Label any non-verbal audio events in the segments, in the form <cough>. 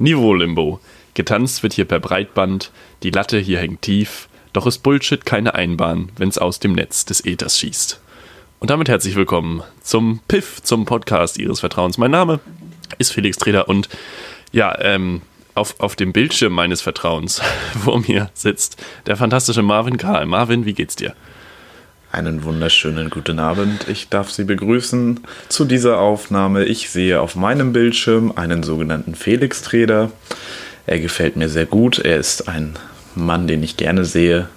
Niveau-Limbo. Getanzt wird hier per Breitband, die Latte hier hängt tief, doch ist Bullshit keine Einbahn, wenn's aus dem Netz des Äthers schießt. Und damit herzlich willkommen zum Piff, zum Podcast Ihres Vertrauens. Mein Name ist Felix Treder und ja, ähm, auf, auf dem Bildschirm meines Vertrauens <laughs> vor mir sitzt der fantastische Marvin Karl. Marvin, wie geht's dir? Einen wunderschönen guten Abend. Ich darf Sie begrüßen zu dieser Aufnahme. Ich sehe auf meinem Bildschirm einen sogenannten Felix Treder. Er gefällt mir sehr gut. Er ist ein Mann, den ich gerne sehe.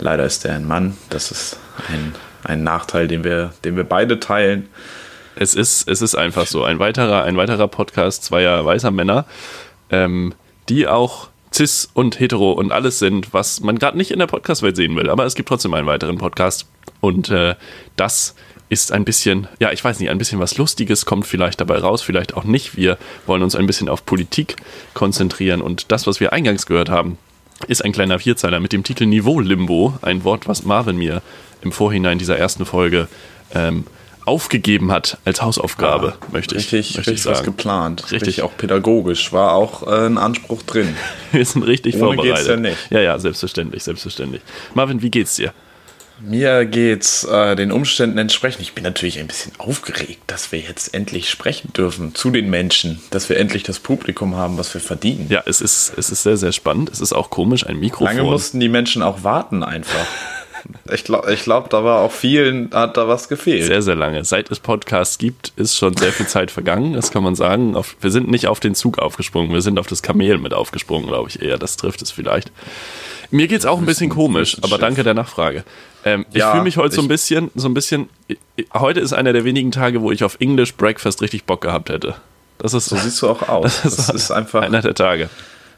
Leider ist er ein Mann. Das ist ein, ein Nachteil, den wir, den wir beide teilen. Es ist, es ist einfach so. Ein weiterer, ein weiterer Podcast zweier weißer Männer, ähm, die auch cis und hetero und alles sind, was man gerade nicht in der Podcast-Welt sehen will. Aber es gibt trotzdem einen weiteren Podcast. Und äh, das ist ein bisschen, ja, ich weiß nicht, ein bisschen was Lustiges kommt vielleicht dabei raus, vielleicht auch nicht. Wir wollen uns ein bisschen auf Politik konzentrieren und das, was wir eingangs gehört haben, ist ein kleiner Vierzeiler mit dem Titel Niveau Limbo, ein Wort, was Marvin mir im Vorhinein dieser ersten Folge ähm, aufgegeben hat als Hausaufgabe, ah, möchte ich, richtig, möchte richtig ich sagen. was geplant, richtig. richtig auch pädagogisch, war auch äh, ein Anspruch drin. <laughs> Wir sind richtig Ohne vorbereitet. Geht's ja, nicht. ja, ja, selbstverständlich, selbstverständlich. Marvin, wie geht's dir? Mir geht's äh, den Umständen entsprechend. Ich bin natürlich ein bisschen aufgeregt, dass wir jetzt endlich sprechen dürfen zu den Menschen, dass wir endlich das Publikum haben, was wir verdienen. Ja, es ist, es ist sehr, sehr spannend. Es ist auch komisch, ein Mikrofon. Lange mussten die Menschen auch warten einfach. <laughs> Ich glaube, ich glaub, da war auch vielen, hat da was gefehlt. Sehr, sehr lange. Seit es Podcasts gibt, ist schon sehr viel Zeit vergangen, das kann man sagen. Wir sind nicht auf den Zug aufgesprungen, wir sind auf das Kamel mit aufgesprungen, glaube ich eher. Das trifft es vielleicht. Mir geht es auch ein bisschen komisch, aber danke der Nachfrage. Ähm, ich ja, fühle mich heute so ein bisschen, so ein bisschen. Heute ist einer der wenigen Tage, wo ich auf English Breakfast richtig Bock gehabt hätte. Das ist so siehst du auch aus. <laughs> Das ist, das ist einfach einer der Tage.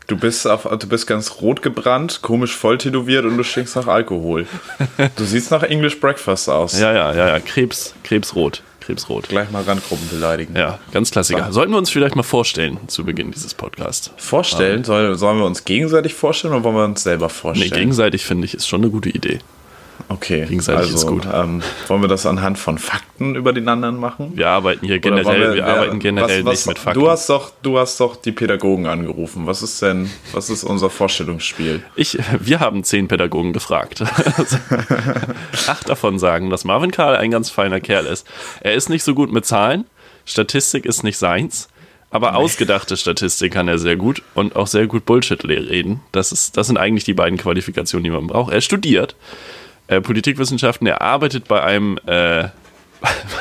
Du bist, auf, du bist ganz rot gebrannt, komisch voll tätowiert und du stinkst nach Alkohol. <laughs> Du siehst nach English Breakfast aus. Ja, ja, ja, ja. Krebs, Krebsrot. Krebsrot. Gleich mal Randgruppen beleidigen. Ja, ganz Klassiker. So. Sollten wir uns vielleicht mal vorstellen zu Beginn dieses Podcasts? Vorstellen? Sollen, sollen wir uns gegenseitig vorstellen oder wollen wir uns selber vorstellen? Nee, gegenseitig finde ich ist schon eine gute Idee. Okay, Gegenseitig also, ist gut. Ähm, wollen wir das anhand von Fakten über den anderen machen? Wir arbeiten hier generell, wir, wir, arbeiten generell was, was, nicht mit Fakten. Du hast, doch, du hast doch die Pädagogen angerufen. Was ist denn, was ist unser Vorstellungsspiel? Ich, wir haben zehn Pädagogen gefragt. <laughs> Acht davon sagen, dass Marvin Karl ein ganz feiner Kerl ist. Er ist nicht so gut mit Zahlen, Statistik ist nicht seins. Aber ausgedachte Statistik kann er sehr gut und auch sehr gut Bullshit reden. Das, ist, das sind eigentlich die beiden Qualifikationen, die man braucht. Er studiert äh, Politikwissenschaften. Er arbeitet bei einem, äh, <laughs>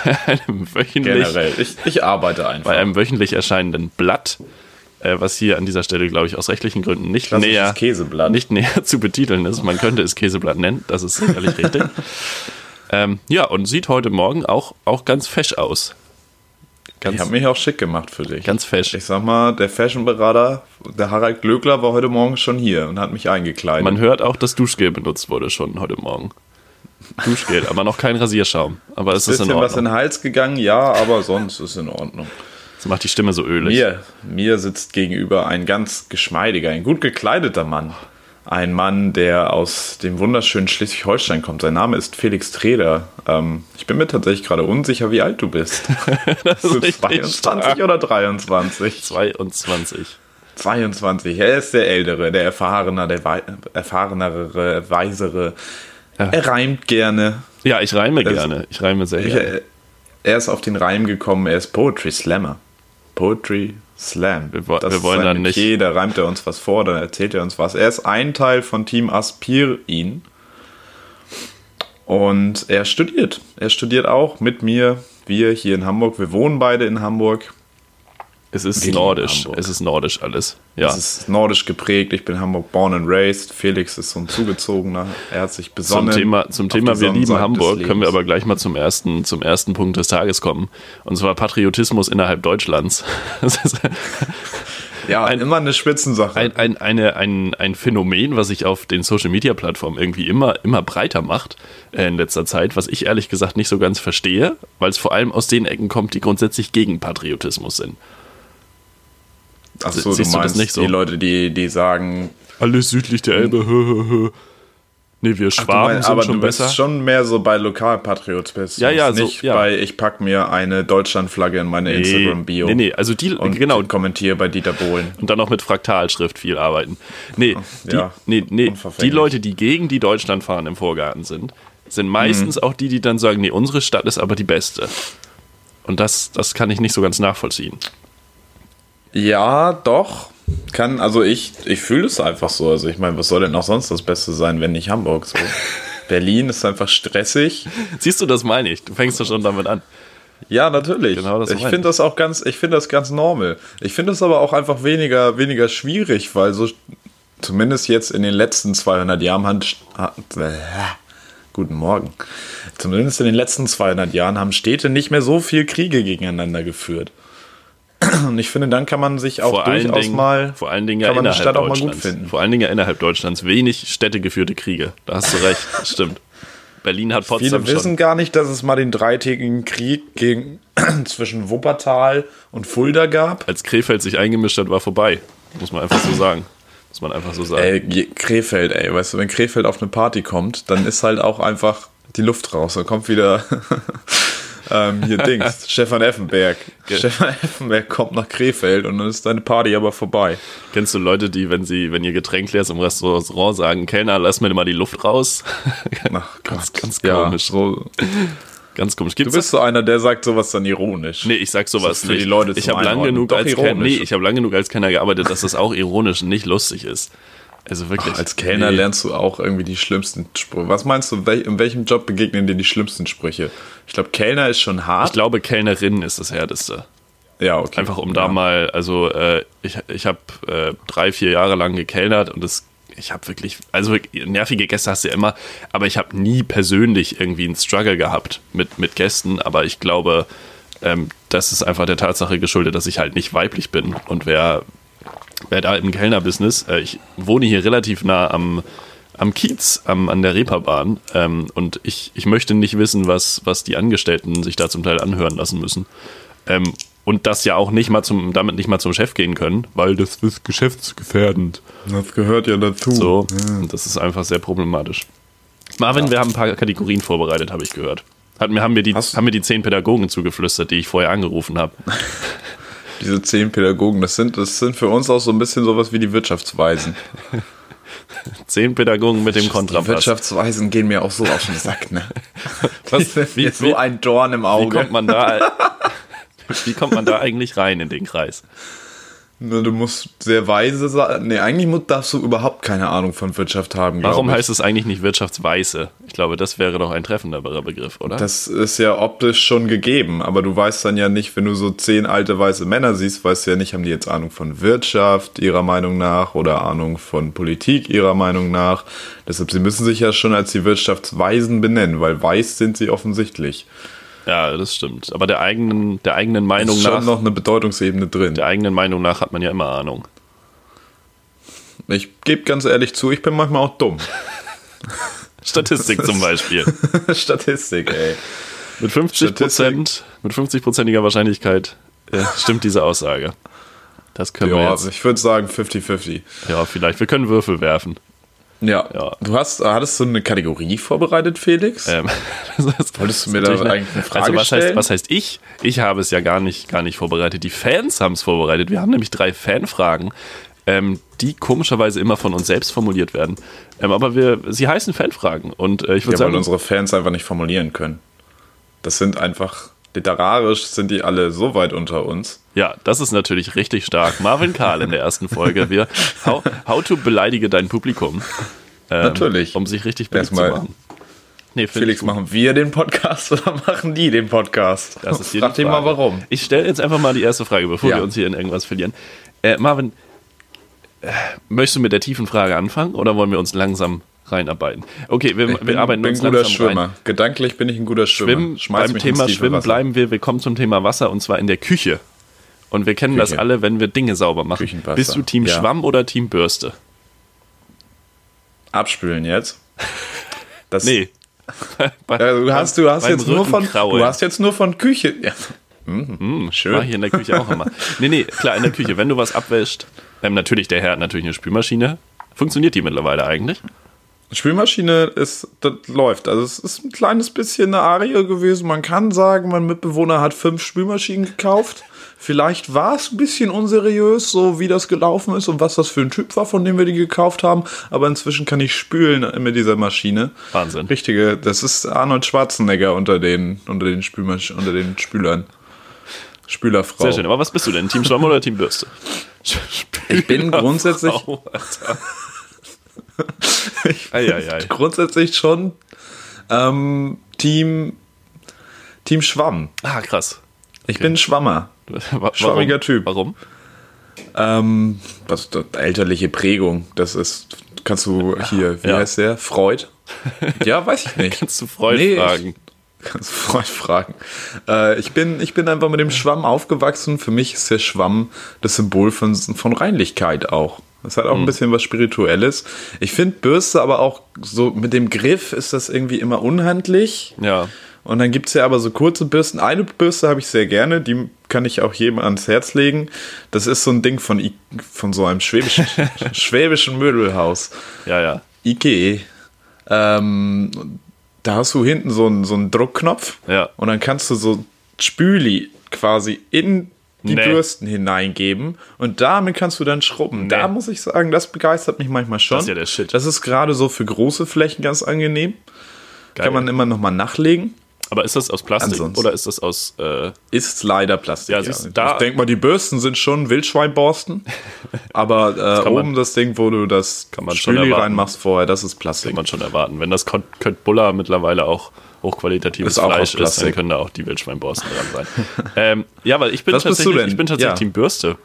bei einem wöchentlich. Generell, ich, ich arbeite einfach. Bei einem wöchentlich erscheinenden Blatt, äh, was hier an dieser Stelle, glaube ich, aus rechtlichen Gründen nicht näher, Käseblatt. nicht näher <laughs> zu betiteln ist. Man könnte es Käseblatt nennen, das ist sicherlich richtig. <laughs> Ähm, ja, und sieht heute Morgen auch, auch ganz fesch aus. Ganz, ich habe mich auch schick gemacht für dich. Ganz fesch. Ich sag mal, der Fashionberater, der Harald Glöckler, war heute Morgen schon hier und hat mich eingekleidet. Man hört auch, dass Duschgel benutzt wurde schon heute Morgen. Duschgel, aber noch kein Rasierschaum. Aber es ist in Ordnung. was in den Hals gegangen, ja, aber sonst ist es in Ordnung. Das macht die Stimme so ölig. Mir, mir sitzt gegenüber ein ganz geschmeidiger, ein gut gekleideter Mann ein Mann, der aus dem wunderschönen Schleswig-Holstein kommt. Sein Name ist Felix Treder. Ähm, ich bin mir tatsächlich gerade unsicher, wie alt du bist. <laughs> das ist du 22 stark. oder 23? 22. 22. Er ist der Ältere, der Erfahrener, der Wei erfahrenere, weisere. Ja. Er reimt gerne. Ja, ich reime das, gerne. Ich reime sehr gerne. Er ist auf den Reim gekommen, er ist Poetry Slammer. Poetry Slam. Wir, das wir wollen dann nicht. Okay, da reimt er uns was vor, dann erzählt er uns was. Er ist ein Teil von Team Aspirin. Und er studiert. Er studiert auch mit mir. Wir hier in Hamburg. Wir wohnen beide in Hamburg. Es ist Gegen nordisch. Hamburg. Es ist nordisch alles. Ja. Es ist nordisch geprägt. Ich bin Hamburg born and raised. Felix ist so ein Zugezogener. Er hat sich besonnen. Zum Thema, zum Thema wir lieben Hamburg können wir aber gleich mal zum ersten, zum ersten Punkt des Tages kommen. Und zwar Patriotismus innerhalb Deutschlands. <laughs> ja, ein, immer eine Spitzensache. Ein, ein, eine, ein, ein Phänomen, was sich auf den Social Media Plattformen irgendwie immer, immer breiter macht äh, in letzter Zeit, was ich ehrlich gesagt nicht so ganz verstehe, weil es vor allem aus den Ecken kommt, die grundsätzlich gegen Patriotismus sind. Achso, du meinst du nicht so? die Leute, die, die sagen. Alles südlich der Elbe, hö, hö, hö. Nee, wir Ach, Schwaben meinst, sind aber schon du bist besser. schon mehr so bei Lokalpatriotismus. Ja, ja, so, Nicht ja. bei, ich pack mir eine Deutschlandflagge in meine Instagram-Bio. Nee, nee, also die, Und genau, kommentiere bei Dieter Bohlen. und dann noch mit Fraktalschrift viel arbeiten. Nee, die, ja, nee, nee die. Leute, die gegen die Deutschlandfahnen im Vorgarten sind, sind meistens Mhm. auch die, die dann sagen, nee, unsere Stadt ist aber die beste. Und das, das kann ich nicht so ganz nachvollziehen. Ja, doch. Kann, also ich, ich fühle es einfach so. Also ich meine, was soll denn auch sonst das Beste sein, wenn nicht Hamburg so? <laughs> Berlin ist einfach stressig. Siehst du, das meine ich. Du fängst ja schon damit an. Ja, natürlich. Genau das ich finde das auch ganz, ich finde das ganz normal. Ich finde das aber auch einfach weniger, weniger schwierig, weil so zumindest jetzt in den letzten 200 Jahren haben, ha- äh, guten Morgen. Zumindest in den letzten 200 Jahren haben Städte nicht mehr so viel Kriege gegeneinander geführt. Und ich finde, dann kann man sich auch Vor durchaus Dingen, mal, vor allen Dingen ja kann man die innerhalb Stadt auch mal gut Deutschlands. finden. Vor allen Dingen ja innerhalb Deutschlands. Wenig städtegeführte Kriege. Da hast du recht. Das <laughs> stimmt. Berlin hat Potsdam Viele wissen schon. gar nicht, dass es mal den dreitägigen Krieg gegen, <clears throat> zwischen Wuppertal und Fulda gab. Als Krefeld sich eingemischt hat, war vorbei. Muss man einfach so sagen. Muss man einfach so sagen. Ey, Krefeld, ey, weißt du, wenn Krefeld auf eine Party kommt, dann ist halt auch einfach die Luft raus. Dann kommt wieder <laughs> ähm, hier <laughs> Dings, Stefan Effenberg. Stefan Effenberg kommt nach Krefeld und dann ist deine Party aber vorbei. Kennst du Leute, die, wenn sie, wenn ihr Getränk leer ist im Restaurant, sagen, Kellner, lass mir mal die Luft raus? Ach Ganz- ganz ja, komisch. So, Ganz komisch. du Gibt's bist so einer, der sagt sowas dann ironisch. Nee, ich sag sowas ist für nicht. die Leute ich habe lang genug Doch als nee, ich habe lang genug als Kellner gearbeitet, dass das auch ironisch und nicht lustig ist. Also wirklich. Als Kellner nee. lernst du auch irgendwie die schlimmsten Sprüche. Was meinst du, wel- in welchem Job begegnen dir die schlimmsten Sprüche? Ich glaube, Kellner ist schon Ich hart. glaube, Kellnerin ist das härteste. ja, okay. Einfach um ja. da mal, also äh, ich, ich habe äh, drei, vier Jahre lang gekellnert und das, ich habe wirklich, also nervige Gäste hast du ja immer, aber ich habe nie persönlich irgendwie einen Struggle gehabt mit, mit Gästen, aber ich glaube, ähm, das ist einfach der Tatsache geschuldet, dass ich halt nicht weiblich bin und wer da im Kellnerbusiness, äh, ich wohne hier relativ nah am, am Kiez, am, an der Reeperbahn ähm, und ich, ich möchte nicht wissen, was, was die Angestellten sich da zum Teil anhören lassen müssen. Ähm, und das ja auch nicht mal zum, damit nicht mal zum Chef gehen können, weil das ist geschäftsgefährdend. Das gehört ja dazu. So, und das ist einfach sehr problematisch. Marvin, wir haben ein paar Kategorien vorbereitet, habe ich gehört. Hat haben, mir die, Hast- haben mir die zehn Pädagogen zugeflüstert, die ich vorher angerufen habe. <laughs> Diese zehn Pädagogen, das sind, das sind für uns auch so ein bisschen sowas wie die Wirtschaftsweisen. <laughs> Zehn Pädagogen mit dem Die Kontrapass. Wirtschaftsweisen gehen mir auch so auf den Sack, ne? <laughs> Was, Die wie, mir so wie, ein Dorn im wie, Auge. kommt man da, <laughs> wie kommt man da eigentlich rein in den Kreis? Ne, Du musst sehr weise sein. Nee, eigentlich darfst du überhaupt keine Ahnung von Wirtschaft haben. Warum heißt es eigentlich nicht Wirtschaftsweise? Ich glaube, das wäre doch ein treffenderer Begriff, oder? Das ist ja optisch schon gegeben, aber du weißt dann ja nicht, wenn du so zehn alte weiße Männer siehst, weißt du ja nicht, haben die jetzt Ahnung von Wirtschaft ihrer Meinung nach oder Ahnung von Politik ihrer Meinung nach. Deshalb, sie müssen sich ja schon als die Wirtschaftsweisen benennen, weil weiß sind sie offensichtlich. Ja, das stimmt. Aber der eigenen, der eigenen Meinung ist schon nach, noch eine Bedeutungsebene drin. der eigenen Meinung nach hat man ja immer Ahnung. Ich gebe ganz ehrlich zu, ich bin manchmal auch dumm. <laughs> Statistik zum Beispiel. <laughs> Statistik, ey. Mit 50 Prozent, mit 50-prozentiger Wahrscheinlichkeit äh, stimmt diese Aussage. Das können wir Ja, jetzt. ich würde sagen 50-50. Ja, vielleicht. Wir können Würfel werfen. Ja. Ja. Du hast, hattest du eine Kategorie vorbereitet, Felix? Ähm, <laughs> Wolltest du mir da eigentlich eine Frage Also was heißt, stellen? was heißt ich? Ich habe es ja gar nicht, gar nicht vorbereitet. Die Fans haben es vorbereitet. Wir haben nämlich drei Fanfragen, ähm, die komischerweise immer von uns selbst formuliert werden. Ähm, aber wir, sie heißen Fanfragen. Und äh, ich würde Ja, weil sagen, unsere Fans einfach nicht formulieren können. Das sind einfach, literarisch sind die alle so weit unter uns. ja, das ist natürlich richtig stark. Marvin Karl in der ersten Folge. Wir, how, how to beleidige dein Publikum. Ähm, Natürlich. Um sich richtig beliebt zu Erstmal, machen. Nee, Felix, machen wir den Podcast <laughs> oder machen die den Podcast? Das ist hier Frag dich mal warum. Ich stelle jetzt einfach mal die erste Frage, bevor Ja. wir uns hier in irgendwas verlieren. Äh, Marvin, äh, möchtest du mit der tiefen Frage anfangen oder wollen wir uns langsam reinarbeiten? Okay, wir, Ich wir bin, arbeiten bin uns ein guter Schwimmer. rein. Gedanklich bin ich ein guter Schwimmer. Schwimmen, Schmeiß beim Thema Schwimmen Wasser. bleiben wir. Wir kommen zum Thema Wasser und zwar in der Küche. Und wir kennen das Küche. alle, wenn wir Dinge sauber machen. Bist du Team Ja. Schwamm oder Team Bürste? Abspülen jetzt. <laughs> Das, Nee. Bei- <laughs> Ja, du hast, du hast jetzt nur von, du hast jetzt nur von Küche. Ja. Mhm, schön. Mach ich in der Küche auch immer. Nee, nee, klar, in der Küche. Wenn du was abwäscht, ähm, natürlich, der Herr hat natürlich eine Spülmaschine. Funktioniert die mittlerweile eigentlich? Spülmaschine ist, das läuft. Also es ist ein kleines bisschen eine Arie gewesen. Man kann sagen, mein Mitbewohner hat fünf Spülmaschinen gekauft. Vielleicht war es ein bisschen unseriös, so wie das gelaufen ist und was das für ein Typ war, von dem wir die gekauft haben. Aber inzwischen kann ich spülen mit dieser Maschine. Wahnsinn. Richtige, das ist Arnold Schwarzenegger unter den, unter den, Spülmasch unter den Spülern. Spülerfrau. Sehr schön. Aber was bist du denn? Team Schwamm oder Team Bürste? Ich bin grundsätzlich. Alter. <laughs> ich Ei, ei, ei. grundsätzlich schon ähm, Team, Team Schwamm. Ah, krass. Ich bin Schwammer. Wa- Schwammiger warum? Typ. Warum? Ähm, was das, elterliche Prägung, das ist, kannst du hier, wie Ja. heißt der? Freud? Ja, weiß ich nicht. <laughs> Kannst du Freud Nee, ich- fragen? Kannst du Freud fragen. Äh, ich, bin, ich bin einfach mit dem Schwamm aufgewachsen. Für mich ist der Schwamm das Symbol von, von Reinlichkeit auch. Das hat auch Mhm. ein bisschen was Spirituelles. Ich finde Bürste aber auch so mit dem Griff ist das irgendwie immer unhandlich. Ja. Und dann gibt es ja aber so kurze Bürsten. Eine Bürste habe ich sehr gerne, die kann ich auch jedem ans Herz legen. Das ist so ein Ding von, I von so einem schwäbischen, <laughs> schwäbischen Möbelhaus. Ja, ja. Ikea. Ähm, da hast du hinten so einen, so einen Druckknopf Ja. und dann kannst du so Spüli quasi in die Nee. Bürsten hineingeben und damit kannst du dann schrubben. Da muss ich sagen, das begeistert mich manchmal schon. Das ist ja der Shit. Das ist gerade so für große Flächen ganz angenehm. Geil. Kann man immer noch mal nachlegen. Aber ist das aus Plastik Ansonsten- oder ist das aus. Äh, Ist leider Plastik. Ja, siehst du, da- ich denke mal, die Bürsten sind schon Wildschweinborsten. <laughs> aber äh, man- oben das Ding, wo du das Kann man schon Spüli reinmachst vorher, das ist Plastik. kann man schon erwarten. Wenn das Kött Buller mittlerweile auch hochqualitatives Ist Fleisch ist, dann können da auch die Wildschweinborsten dran sein. <laughs> ähm, ja, weil ich bin Was tatsächlich, ich bin tatsächlich Ja. Team Bürste.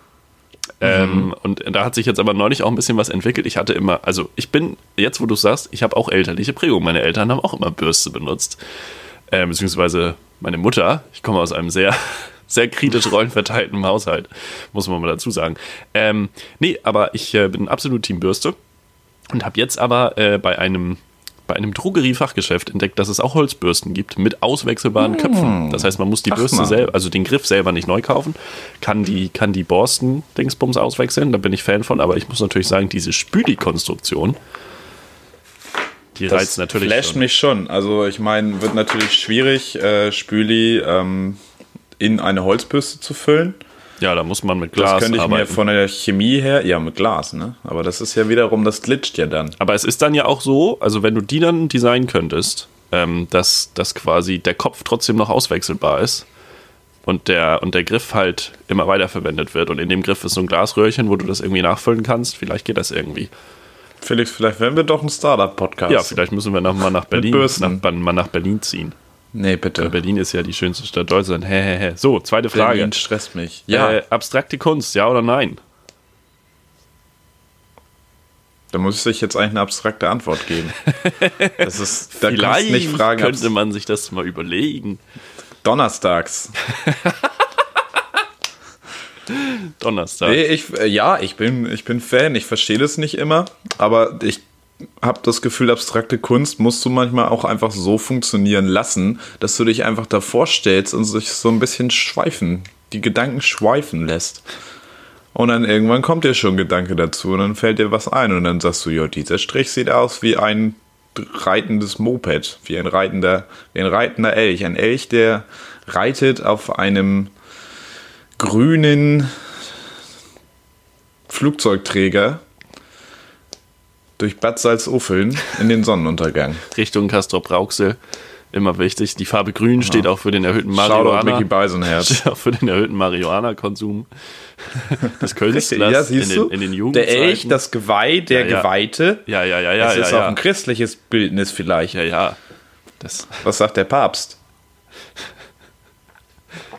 Ähm, Und da hat sich jetzt aber neulich auch ein bisschen was entwickelt. Ich hatte immer, also ich bin, jetzt wo du sagst, ich habe auch elterliche Prägung. Meine Eltern haben auch immer Bürste benutzt. Ähm, beziehungsweise meine Mutter, ich komme aus einem sehr, <laughs> sehr kritisch rollenverteilten Haushalt, muss man mal dazu sagen. Ähm, nee, aber ich äh, bin absolut Team Bürste und habe jetzt aber äh, bei einem bei einem Drogeriefachgeschäft entdeckt, dass es auch Holzbürsten gibt mit auswechselbaren Köpfen. Das heißt, man muss die Ach, Bürste selber, also den Griff selber nicht neu kaufen, kann die, kann die Borsten-Dingsbums auswechseln, da bin ich Fan von, aber ich muss natürlich sagen, diese Spüli-Konstruktion, die Das reizt natürlich flasht schon. mich schon. Also ich meine, wird natürlich schwierig, äh, Spüli ähm, in eine Holzbürste zu füllen. Ja, da muss man mit Das Glas könnte ich mir arbeiten. von der Chemie her, ja mit Glas, ne? Aber das ist ja wiederum, das glitscht ja dann. Aber es ist dann ja auch so, also wenn du die dann designen könntest, ähm, dass, dass quasi der Kopf trotzdem noch auswechselbar ist und der, und der Griff halt immer weiterverwendet wird. Und in dem Griff ist so ein Glasröhrchen, wo du das irgendwie nachfüllen kannst. Vielleicht geht das irgendwie. Felix, vielleicht werden wir doch ein Startup-Podcast. Ja, vielleicht müssen wir noch mal nach Berlin, nach, mal nach Berlin ziehen. Nee, bitte. Berlin ist ja die schönste Stadt Deutschlands. Hä, hä, hä. So, zweite Frage. Berlin stresst mich. Ja, Äh, abstrakte Kunst, ja oder nein? da muss ich jetzt eigentlich eine abstrakte Antwort geben. <laughs> Das ist, da Vielleicht nicht fragen, könnte man sich das mal überlegen. donnerstags. <laughs> Donnerstag. Nee, ich, äh, ja, ich bin, ich bin Fan. Ich verstehe das nicht immer, aber ich habe das Gefühl, abstrakte Kunst musst du manchmal auch einfach so funktionieren lassen, dass du dich einfach davor stellst und sich so ein bisschen schweifen, die Gedanken schweifen lässt. Und dann irgendwann kommt dir schon Gedanke dazu und dann fällt dir was ein und dann sagst du, ja, dieser Strich sieht aus wie ein reitendes Moped, wie ein reitender, wie ein reitender Elch. Ein Elch, der reitet auf einem grünen Flugzeugträger durch Bad Salzuffeln in den Sonnenuntergang. Richtung Castrop Rauxel. Immer wichtig. Die Farbe Grün steht auch für den erhöhten Marihuana. <laughs> Steht auch für den erhöhten Marihuana-Konsum des <laughs> Künstlers Ja, siehst in, den, in den der Jugendzeiten. Elch, das Geweih, der Ja, ja. Geweihte. ja, ja, ja, ja. das ja, ist ja. auch ein christliches Bildnis vielleicht. ja, ja. Das, Was sagt der Papst?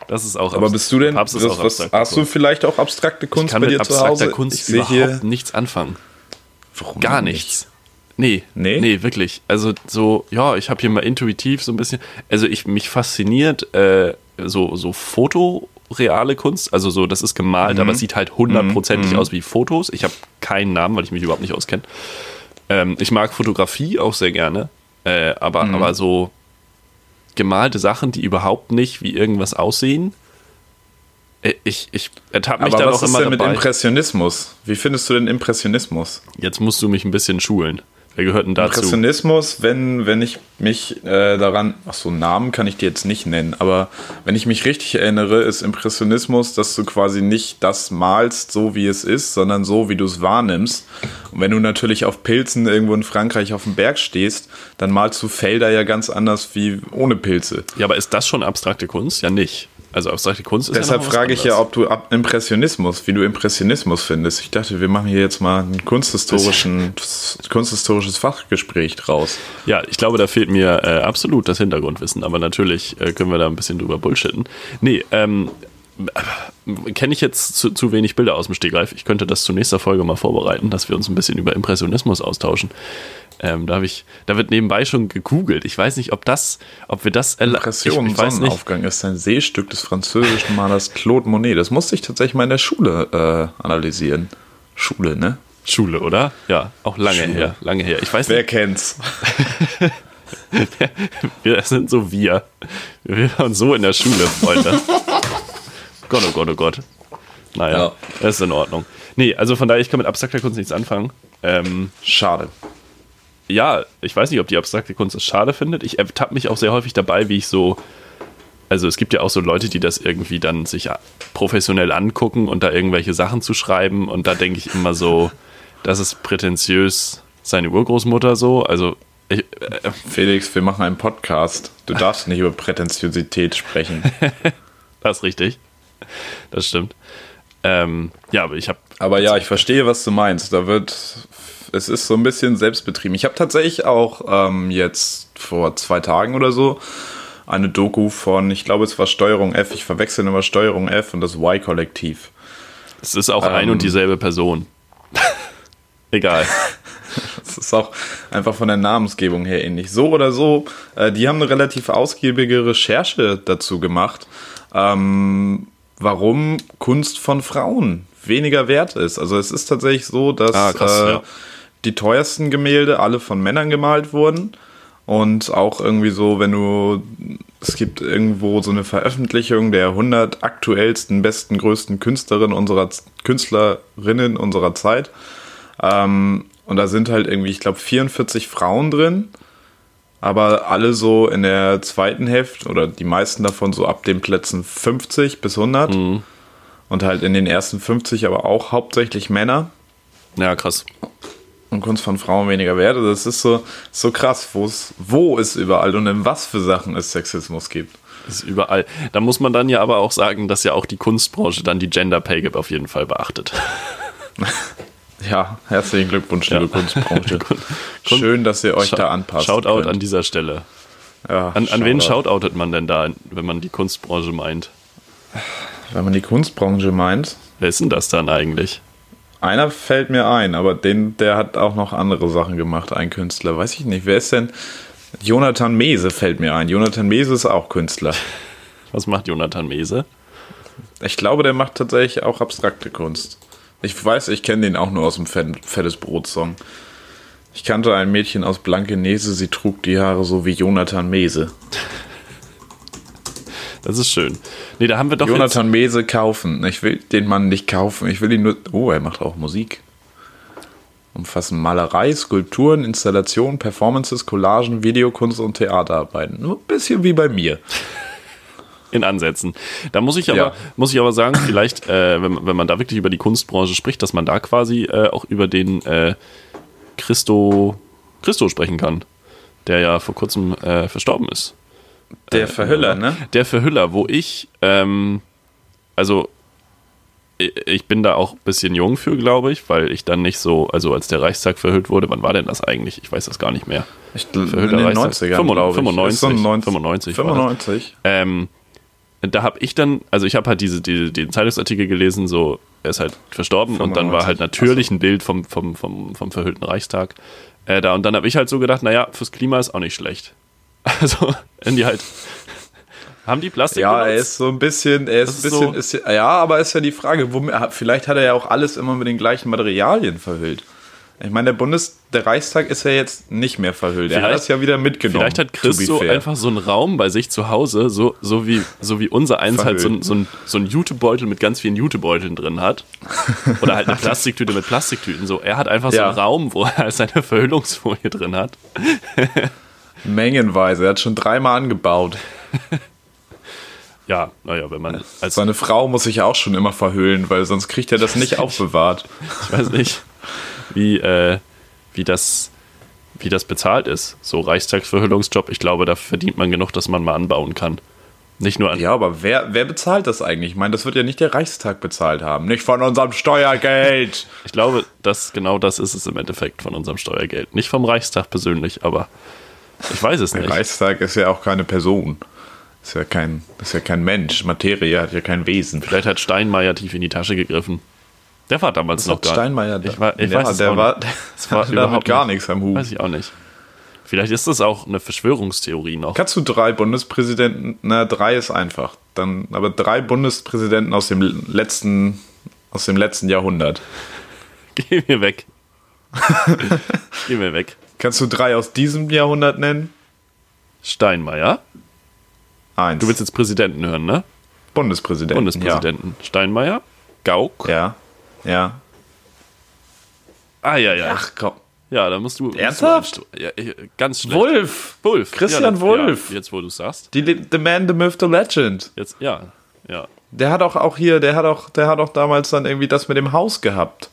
das ist auch Aber bist du denn, Papst ist was, abstrakte hast du vielleicht auch abstrakte Ich Kunst kann bei mit dir zu abstrakter Hause? Kunst ich überhaupt hier, nichts anfangen. Warum Gar nicht? nichts. Nee, Nee? nee, wirklich. Also so, ja, ich habe hier mal intuitiv so ein bisschen, also ich mich fasziniert äh, so so fotoreale Kunst, also so, das ist gemalt, aber es sieht halt hundertprozentig aus wie Fotos. Ich habe keinen Namen, weil ich mich überhaupt nicht auskenne. Ähm, ich mag Fotografie auch sehr gerne, äh, aber aber so gemalte Sachen, die überhaupt nicht wie irgendwas aussehen. Äh, Ich, ich ertappe mich da was noch ist immer denn mit dabei. Impressionismus? Wie findest du denn Impressionismus? Jetzt musst du mich ein bisschen schulen. Wer gehört denn dazu? Impressionismus, wenn, wenn ich mich äh, daran, ach so, Namen kann ich dir jetzt nicht nennen, aber wenn ich mich richtig erinnere, ist Impressionismus, dass du quasi nicht das malst, so wie es ist, sondern so, wie du es wahrnimmst. Und wenn du natürlich auf Pilzen irgendwo in Frankreich auf dem Berg stehst, dann malst du Felder ja ganz anders wie ohne Pilze. Ja, aber ist das schon abstrakte Kunst? Ja, nicht. Also abstrakte Kunst ist Deshalb ja frage ich ja, ob du Impressionismus, wie du Impressionismus findest. Ich dachte, wir machen hier jetzt mal ein kunsthistorischen, kunsthistorisches Fachgespräch draus. Ja, ich glaube, da fehlt mir äh, absolut das Hintergrundwissen, aber natürlich äh, können wir da ein bisschen drüber bullshitten. Nee, ähm, kenne ich jetzt zu, zu wenig Bilder aus dem Stegreif. Ich könnte das zur nächsten Folge mal vorbereiten, dass wir uns ein bisschen über Impressionismus austauschen. Ähm, da, ich, da wird nebenbei schon gegoogelt. Ich weiß nicht, ob das, ob wir das Impression ich, ich. Sonnenaufgang ist ein Seestück des französischen Malers Claude Monet. Das musste ich tatsächlich mal in der Schule äh, analysieren. Schule, ne? Schule, oder? Ja, auch lange Schule. her, lange her. Ich weiß Wer nicht, kennt's? <laughs> wir das sind so wir. Wir waren so in der Schule, Freunde. Gott, oh Gott, oh Gott. Naja, Ja. das ist in Ordnung. Nee, also von daher, ich kann mit abstrakter Kunst nichts anfangen. Ähm, Schade. Ja, ich weiß nicht, ob die abstrakte Kunst es schade findet. Ich ertappe mich auch sehr häufig dabei, wie ich so. Also es gibt ja auch so Leute, die das irgendwie dann sich professionell angucken und da irgendwelche Sachen zu schreiben. Und da denke ich immer so, das ist prätentiös seine Urgroßmutter so. Also ich, äh, Felix, wir machen einen Podcast. Du <laughs> darfst nicht über Prätentiosität sprechen. <laughs> das ist richtig. Das stimmt. Ähm, ja, aber ich habe Aber ja, ich verstehe, was du meinst. Da wird, es ist so ein bisschen selbstbetrieben. Ich habe tatsächlich auch ähm, jetzt vor zwei Tagen oder so eine Doku von, ich glaube, es war Steuerung F. Ich verwechsel immer Steuerung F und das Y-Kollektiv. Es ist auch ein Ähm. und dieselbe Person. <laughs> Egal. Das ist auch einfach von der Namensgebung her ähnlich. So oder so, äh, die haben eine relativ ausgiebige Recherche dazu gemacht, ähm, warum Kunst von Frauen weniger wert ist. Also es ist tatsächlich so, dass Ah, krass, äh, ja. Die teuersten Gemälde alle von Männern gemalt wurden. Und auch irgendwie so, wenn du, es gibt irgendwo so eine Veröffentlichung der 100 aktuellsten, besten, größten Künstlerinnen unserer, Künstlerinnen unserer Zeit. Ähm, und da sind halt irgendwie, ich glaube, 44 Frauen drin, aber alle so in der zweiten Hälfte oder die meisten davon so ab den Plätzen 50 bis 100. Und halt in den ersten 50 aber auch hauptsächlich Männer Ja, krass. Und Kunst von Frauen weniger wert. Also Das ist so, so krass, wo es, wo es überall und in was für Sachen es Sexismus gibt. Das ist überall. Da muss man dann ja aber auch sagen, dass ja auch die Kunstbranche dann die Gender Pay Gap auf jeden Fall beachtet. <laughs> Ja, herzlichen Glückwunsch, liebe Ja. Kunstbranche. <laughs> Schön, dass ihr euch da anpasst. Shoutout könnt. an dieser Stelle. ja, An, an wen Shoutout. shoutoutet man denn da, wenn man die Kunstbranche meint? Wenn man die Kunstbranche meint, Wer ist denn das dann eigentlich? Einer fällt mir ein, aber den, der hat auch noch andere Sachen gemacht, ein Künstler. Weiß ich nicht. Wer ist denn? Jonathan Mese fällt mir ein. Jonathan Mese ist auch Künstler. Was macht Jonathan Mese? Ich glaube, der macht tatsächlich auch abstrakte Kunst. Ich weiß, ich kenne den auch nur aus dem Fett- Fettes Brot-Song. Ich kannte ein Mädchen aus Blankenese, sie trug die Haare so wie Jonathan Mese. Das ist schön. Nee, da haben wir doch Jonathan Mese kaufen. Ich will den Mann nicht kaufen. Ich will ihn nur. Oh, er macht auch Musik. Umfassen Malerei, Skulpturen, Installationen, Performances, Collagen, Videokunst und Theaterarbeiten. Nur ein bisschen wie bei mir. in Ansätzen. Da muss ich aber, Ja. muss ich aber sagen, vielleicht, äh, wenn, wenn man da wirklich über die Kunstbranche spricht, dass man da quasi äh, auch über den äh, Christo, Christo sprechen kann, der ja vor kurzem äh, verstorben ist. Der Verhüller, ne? Der Verhüller, wo ich, ähm, also ich bin da auch ein bisschen jung für, glaube ich, weil ich dann nicht so, also als der Reichstag verhüllt wurde, wann war denn das eigentlich? Ich weiß das gar nicht mehr. Ich, in Verhüller den Reichstag. 90ern, glaube ich. 95, Ist so ein 90 95 war das. 95. Ähm, da habe ich dann, also ich habe halt diese, diese, den Zeitungsartikel gelesen, so, er ist halt verstorben und dann war 95. halt natürlich ein Bild vom, vom, vom, vom verhüllten Reichstag. Äh, da, und dann habe ich halt so gedacht, naja, fürs Klima ist auch nicht schlecht. Also, die halt. Haben die Plastik Ja, er benutzt? ist so ein bisschen, er ist Das ein ist bisschen, so- ist, ja, aber ist ja die Frage, wo, vielleicht hat er ja auch alles immer mit den gleichen Materialien verhüllt. Ich meine, der Bundes, der Reichstag ist ja jetzt nicht mehr verhüllt. Er hat Vielleicht- das ja wieder mitgenommen. Vielleicht hat Chris so fair. einfach so einen Raum bei sich zu Hause, so, so, wie, so wie unser eins halt so, so, ein, so ein Jutebeutel mit ganz vielen Jutebeuteln drin hat. Oder halt eine <laughs> Plastiktüte mit Plastiktüten. So, er hat einfach so Ja. einen Raum, wo er seine Verhüllungsfolie drin hat. Mengenweise. Er hat schon dreimal angebaut. <laughs> Ja, naja, wenn man als, Seine Frau muss sich auch schon immer verhüllen, weil sonst kriegt er das nicht <laughs> aufbewahrt. ich weiß nicht, wie, äh, wie das wie das bezahlt ist. So Reichstagsverhüllungsjob, ich glaube, da verdient man genug, dass man mal anbauen kann. Nicht nur an. Ja, aber wer, wer bezahlt das eigentlich? Ich meine, das wird ja nicht der Reichstag bezahlt haben. Nicht von unserem Steuergeld. Ich glaube, dass genau das ist es im Endeffekt von unserem Steuergeld. Nicht vom Reichstag persönlich, aber ich weiß es Der nicht. Reichstag ist ja auch keine Person. Ist ja kein, ist ja kein Mensch. Materie hat ja kein Wesen. Vielleicht hat Steinmeier tief in die Tasche gegriffen. Der war damals noch hat gar Steinmeier da? Ich, war, ich Ja, weiß es der auch war- nicht. der <laughs> Das war damit überhaupt gar nicht. nichts am Hut. Weiß ich auch nicht. Vielleicht ist das auch eine Verschwörungstheorie noch. Kannst du drei Bundespräsidenten, na, drei ist einfach. Dann, aber drei Bundespräsidenten aus dem letzten, aus dem letzten Jahrhundert. <laughs> Geh mir weg. <laughs> Geh mir weg. Kannst du drei aus diesem Jahrhundert nennen? Steinmeier. Eins. Du willst jetzt Präsidenten hören, ne? Bundespräsidenten. Bundespräsidenten. Steinmeier. Gauck. Ja. Ja. ja. Ah, ja, ja. Ach komm. Ja, da musst du. musst Ernsthaft? Du, ja, ganz schlecht. Wolf. Wolf. Christian ja, Wolf. Ja, jetzt, wo du sagst. Die, the man, the myth, the legend. Jetzt, ja. Ja. Der hat auch, auch hier, der hat auch, der hat auch damals dann irgendwie das mit dem Haus gehabt.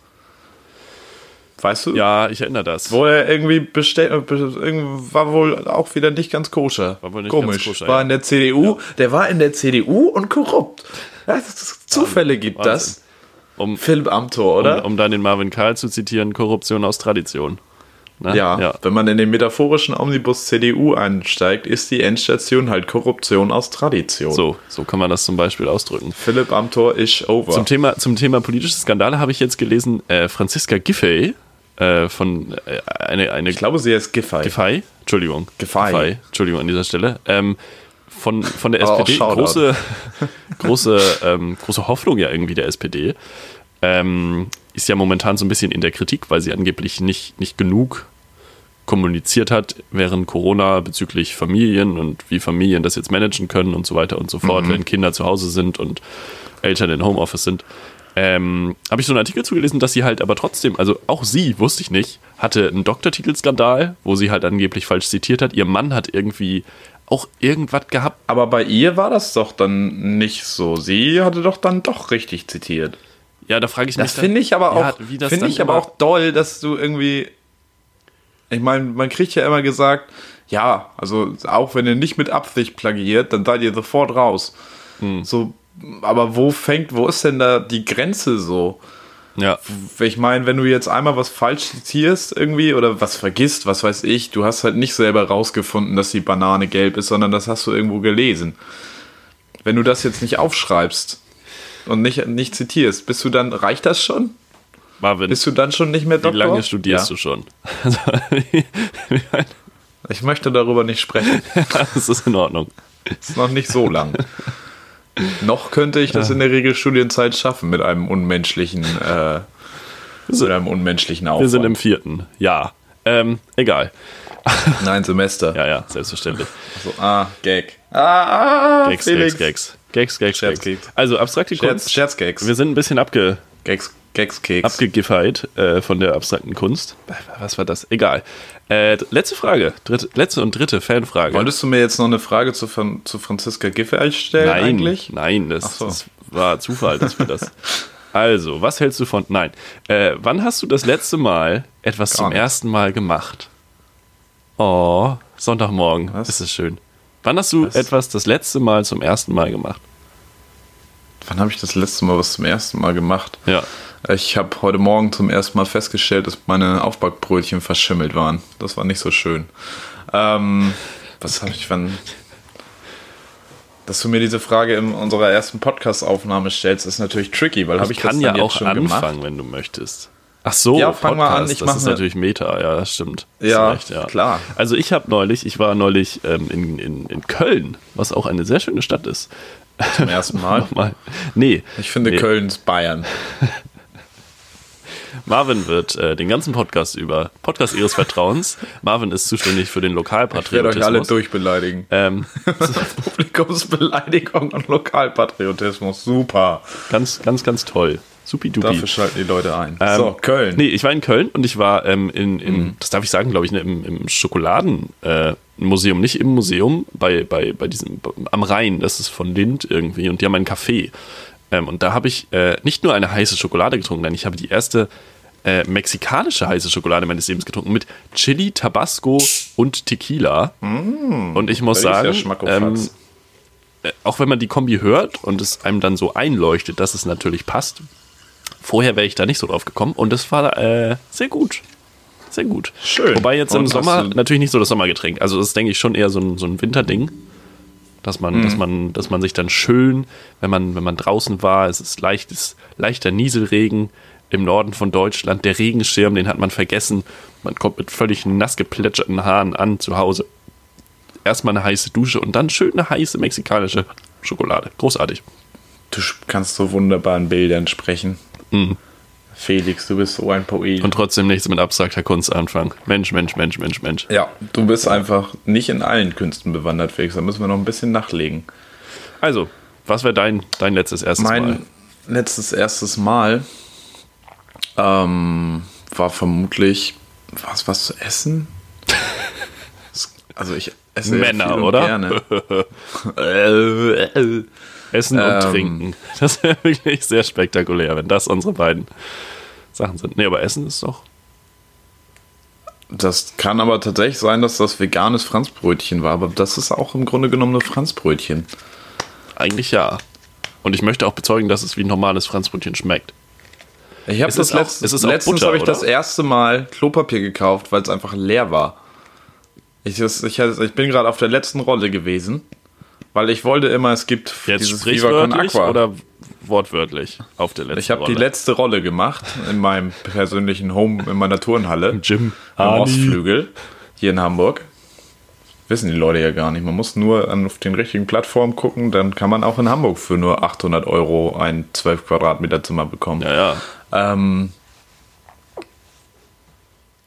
Weißt du? Ja, ich erinnere das. Wo er irgendwie bestellt, irgendwie war wohl auch wieder nicht ganz koscher. War wohl nicht Komisch. ganz koscher, war ja. in der CDU, der war in der CDU und korrupt. Ja, Zufälle gibt Wahnsinn. das. Um, Philipp Amthor, oder? um, um dann den Marvin Karl zu zitieren, Korruption aus Tradition. Ne? ja, ja. wenn man in den metaphorischen Omnibus CDU einsteigt, ist die Endstation halt Korruption aus Tradition. So, so kann man das zum Beispiel ausdrücken. Philipp Amthor ist over. Zum Thema, zum Thema politische Skandale habe ich jetzt gelesen, äh, Franziska Giffey äh, von äh, eine, eine ich glaube, sie heißt Giffey. Giffey, Entschuldigung, Giffey. Entschuldigung an dieser Stelle, ähm, von, von der Aber auch SPD, große, <laughs> große, ähm, große Hoffnung ja irgendwie der SPD, ähm, ist ja momentan so ein bisschen in der Kritik, weil sie angeblich nicht, nicht genug kommuniziert hat während Corona bezüglich Familien und wie Familien das jetzt managen können und so weiter und so fort, wenn Kinder zu Hause sind und Eltern in Homeoffice sind. Ähm, habe ich so einen Artikel zugelesen, dass sie halt aber trotzdem, also auch sie, wusste ich nicht, hatte einen Doktortitelskandal, wo sie halt angeblich falsch zitiert hat. Ihr Mann hat irgendwie auch irgendwas gehabt. Aber bei ihr war das doch dann nicht so. Sie hatte doch dann doch richtig zitiert. Ja, da frage ich mich. Das finde ich aber ja, auch, das finde ich aber auch doll, dass du irgendwie, ich meine, man kriegt ja immer gesagt, ja, also auch wenn ihr nicht mit Absicht plagiert, dann seid ihr sofort raus. Hm. So, aber wo fängt, wo ist denn da die Grenze so? Ja, Ich meine, wenn du jetzt einmal was falsch zitierst irgendwie oder was vergisst, was weiß ich, du hast halt nicht selber rausgefunden, dass die Banane gelb ist, sondern das hast du irgendwo gelesen. Wenn du das jetzt nicht aufschreibst und nicht, nicht zitierst, bist du dann, reicht das schon? Marvin, Bist du dann schon nicht mehr wie Doktor? lange studierst ja. du schon? <laughs> Ich möchte darüber nicht sprechen. <laughs> das ist in Ordnung. ist noch nicht so lang. <laughs> noch könnte ich das in der Regelstudienzeit schaffen mit einem unmenschlichen, äh, mit einem unmenschlichen Wir Aufwand. sind im vierten. Ja. Ähm, egal. <laughs> Nein, Semester. Ja, ja, selbstverständlich. So, ah, Gag. Ah, ah Gags, Felix. Gags, Gags. Gags, Gags, Gags. Also abstrakte Scherz, Kunst. Scherzgags. Wir sind ein bisschen abge, Gags, Gags, Keks. abgegiffeit äh, von der abstrakten Kunst. Was war das? Egal. Äh, letzte Frage. Dritte, letzte und dritte Fanfrage. Wolltest du mir jetzt noch eine Frage zu, zu Franziska Giffey stellen nein, eigentlich? nein, das, so. das war Zufall, dass wir das. <laughs> Also, was hältst du von. Nein. Äh, wann hast du das letzte Mal etwas Gar zum nichts. ersten Mal gemacht? Oh, Sonntagmorgen. Was? Ist es schön. Wann hast du Was? etwas das letzte Mal zum ersten Mal gemacht? Wann habe ich das letzte Mal was zum ersten Mal gemacht? Ja. Ich habe heute Morgen zum ersten Mal festgestellt, dass meine Aufbackbrötchen verschimmelt waren. Das war nicht so schön. Ähm, was habe ich, wann. Dass du mir diese Frage in unserer ersten Podcast-Aufnahme stellst, ist natürlich tricky, weil habe ich, kann das ja dann auch schon anfangen, gemacht? wenn du möchtest. Ach so, Ja, fang mal an, ich das ist natürlich Meta, ja, das stimmt. Ja, recht, klar. Also ich habe neulich, ich war neulich ähm, in, in, in Köln, was auch eine sehr schöne Stadt ist. Zum ersten Mal. <laughs> Nochmal. Nee. Ich finde, nee. Köln ist Bayern. <laughs> Marvin wird äh, den ganzen Podcast über, Podcast ihres Vertrauens. Marvin ist zuständig für den Lokalpatriotismus. Ich werde euch alle durchbeleidigen. Ähm, <laughs> Publikumsbeleidigung und Lokalpatriotismus, super. Ganz, ganz, ganz toll. Supi-dupi. Dafür schalten die Leute ein. Ähm, so, Köln. Nee, ich war in Köln und ich war ähm, in, in mhm. das darf ich sagen, glaube ich, ne, im, im Schokoladenmuseum, äh, nicht im Museum, bei, bei, bei diesem, am Rhein, das ist von Lind irgendwie und die haben ein Café. Ähm, und da habe ich äh, nicht nur eine heiße Schokolade getrunken, nein, ich habe die erste äh, mexikanische heiße Schokolade meines Lebens getrunken mit Chili, Tabasco und Tequila. Mm, und ich muss sagen, ähm, äh, auch wenn man die Kombi hört und es einem dann so einleuchtet, dass es natürlich passt, Vorher wäre ich da nicht so drauf gekommen und das war äh, sehr gut. Sehr gut. Schön. Wobei jetzt und im Sommer natürlich nicht so das Sommergetränk. Also das ist, denke ich, schon eher so ein, so ein Winterding. Dass man, mhm. dass, man, dass man sich dann schön, wenn man, wenn man draußen war, es ist leichtes, leichter Nieselregen im Norden von Deutschland, der Regenschirm, den hat man vergessen. Man kommt mit völlig nass geplätscherten Haaren an zu Hause. Erstmal eine heiße Dusche und dann schön eine heiße mexikanische Schokolade. Großartig. Du kannst so wunderbaren Bildern sprechen. Mhm. Felix, du bist so ein Poet. Und trotzdem nichts mit abstrakter Kunst anfangen. Mensch, Mensch, Mensch, Mensch, Mensch. Ja, du bist einfach nicht in allen Künsten bewandert, Felix. Da müssen wir noch ein bisschen nachlegen. Also, was wäre dein, dein letztes erstes mein Mal? Mein letztes erstes Mal ähm, war vermutlich was, was zu essen. also ich esse Männer, ja oder? Gerne. <laughs> Essen und ähm, Trinken. Das wäre wirklich sehr spektakulär, wenn das unsere beiden Sachen sind. Nee, aber Essen ist doch. Das kann aber tatsächlich sein, dass das veganes Franzbrötchen war, aber das ist auch im Grunde genommen ein Franzbrötchen. Eigentlich ja. Und ich möchte auch bezeugen, dass es wie ein normales Franzbrötchen schmeckt. Ich habe das letzt, letztens habe ich das erste Mal Klopapier gekauft, weil es einfach leer war. Ich, ich, ich bin gerade auf der letzten Rolle gewesen weil ich wollte immer, es gibt Jetzt dieses Viva con Aqua. Oder wortwörtlich auf der letzten Ich habe die letzte Rolle gemacht in meinem persönlichen Home, in meiner Turnhalle. Im Gym. Am Ostflügel, hier in Hamburg. Wissen die Leute ja gar nicht. Man muss nur auf den richtigen Plattformen gucken, dann kann man auch in Hamburg für nur 800 Euro ein 12 Quadratmeter Zimmer bekommen. Ja, ja. Ähm,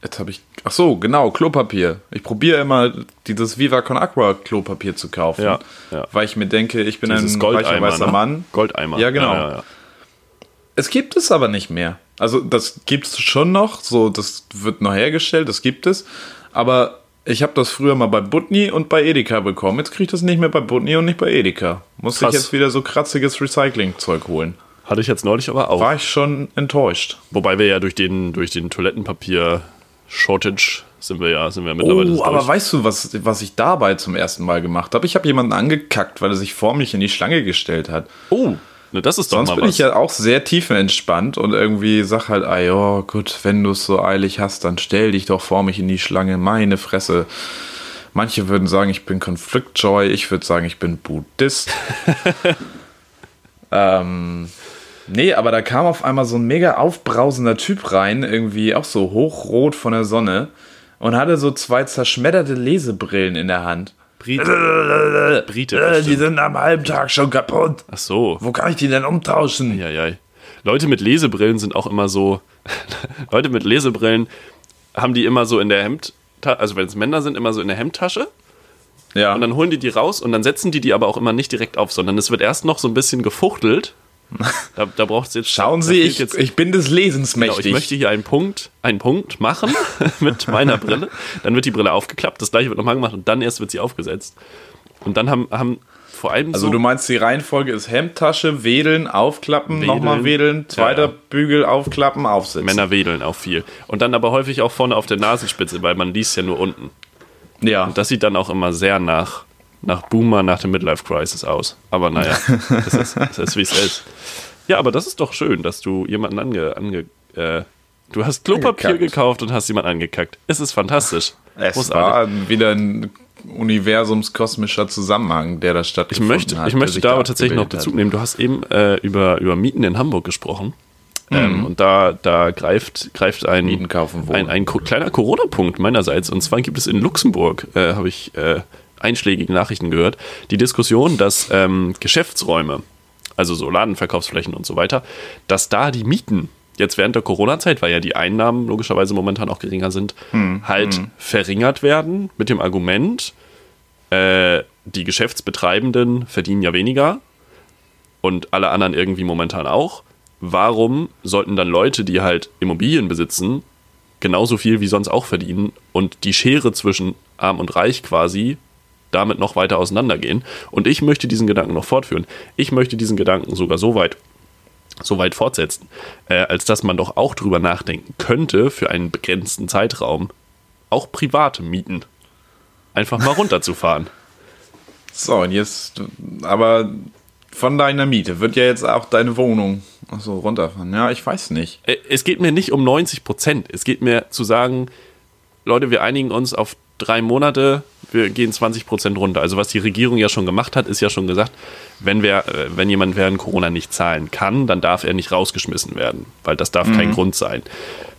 Jetzt habe ich. Ach so, genau, Klopapier. Ich probiere immer dieses Viva Con Aqua Klopapier zu kaufen. Ja, ja. Weil ich mir denke, ich bin Dieses ein reicher weißer ne? Mann. Goldeimer. Ja, genau. Ja, es gibt es aber nicht mehr. Also, das gibt es schon noch. So, das wird noch hergestellt, das gibt es. Aber ich habe das früher mal bei Butni und bei Edeka bekommen. Jetzt kriege ich das nicht mehr bei Butni und nicht bei Edeka. Muss Krass. ich jetzt wieder so kratziges Recycling-Zeug holen. Hatte ich jetzt neulich aber auch. War ich schon enttäuscht. Wobei wir ja durch den, durch den Toilettenpapier Shortage sind wir ja, sind wir mittlerweile. Oh, aber weißt du, was, was ich dabei zum ersten Mal gemacht habe? Ich habe jemanden angekackt, weil er sich vor mich in die Schlange gestellt hat. Oh, ne, das ist doch Sonst mal bin was. ich ja auch sehr tiefenentspannt und irgendwie sag halt, ah ja, gut, wenn du es so eilig hast, dann stell dich doch vor mich in die Schlange. Meine Fresse. Manche würden sagen, ich bin Konfliktjoy. Ich würde sagen, ich bin Buddhist. <laughs> ähm, Nee, aber da kam auf einmal so ein mega aufbrausender Typ rein, irgendwie auch so hochrot von der Sonne und hatte so zwei zerschmetterte Lesebrillen in der Hand. Brite. <laughs> Brite die sind am halben Tag schon kaputt. Ach so. Wo kann ich die denn umtauschen? Ja, ja. Leute mit Lesebrillen sind auch immer so. <laughs> Leute mit Lesebrillen haben die immer so in der Hemd, also wenn es Männer sind, immer so in der Hemdtasche. Ja. Und dann holen die die raus und dann setzen die die aber auch immer nicht direkt auf, sondern es wird erst noch so ein bisschen gefuchtelt da, da braucht es jetzt. Schauen Sie, ich, jetzt, ich bin des Lesens mächtig. Genau, ich möchte hier einen Punkt, einen Punkt machen <laughs> mit meiner Brille. Dann wird die Brille aufgeklappt, das gleiche wird nochmal gemacht und dann erst wird sie aufgesetzt. Und dann haben, haben vor allem. Also, so du meinst, die Reihenfolge ist Hemdtasche, wedeln, aufklappen, nochmal wedeln, zweiter ja, ja. Bügel, aufklappen, aufsetzen. Männer wedeln auch viel. Und dann aber häufig auch vorne auf der Nasenspitze, weil man liest ja nur unten. Ja. Und das sieht dann auch immer sehr nach nach Boomer nach der Midlife Crisis aus. Aber naja, <laughs> es ist, es ist wie es ist. Ja, aber das ist doch schön, dass du jemanden ange. ange äh, du hast Klopapier angekackt. gekauft und hast jemanden angekackt. Es ist fantastisch. Es Großartig. war wieder ein universumskosmischer Zusammenhang, der da stattgefunden ich möchte, hat. Ich möchte da aber tatsächlich noch Bezug nehmen. Du hast eben äh, über, über Mieten in Hamburg gesprochen. Mhm. Ähm, und da, da greift, greift ein, ein, ein, kleiner Corona-Punkt meinerseits. Und zwar gibt es in Luxemburg, äh, habe ich äh, einschlägigen Nachrichten gehört, die Diskussion, dass ähm, Geschäftsräume, also so Ladenverkaufsflächen und so weiter, dass da die Mieten jetzt während der Corona-Zeit, weil ja die Einnahmen logischerweise momentan auch geringer sind, halt verringert werden mit dem Argument, äh, die Geschäftsbetreibenden verdienen ja weniger und alle anderen irgendwie momentan auch. Warum sollten dann Leute, die halt Immobilien besitzen, genauso viel wie sonst auch verdienen und die Schere zwischen arm und reich quasi damit noch weiter auseinandergehen? Und ich möchte diesen Gedanken noch fortführen. Ich möchte diesen Gedanken sogar so weit so weit fortsetzen, äh, als dass man doch auch drüber nachdenken könnte, für einen begrenzten Zeitraum auch private Mieten einfach mal <laughs> runterzufahren. So, und jetzt, aber von deiner Miete wird ja jetzt auch deine Wohnung so runterfahren. Ja, ich weiß nicht. Äh, Es geht mir nicht um 90 Prozent. Es geht mir zu sagen, Leute, wir einigen uns auf drei Monate, wir gehen 20 Prozent runter. Also was die Regierung ja schon gemacht hat, ist ja schon gesagt, wenn, wer, äh, wenn jemand während Corona nicht zahlen kann, dann darf er nicht rausgeschmissen werden, weil das darf kein Grund sein.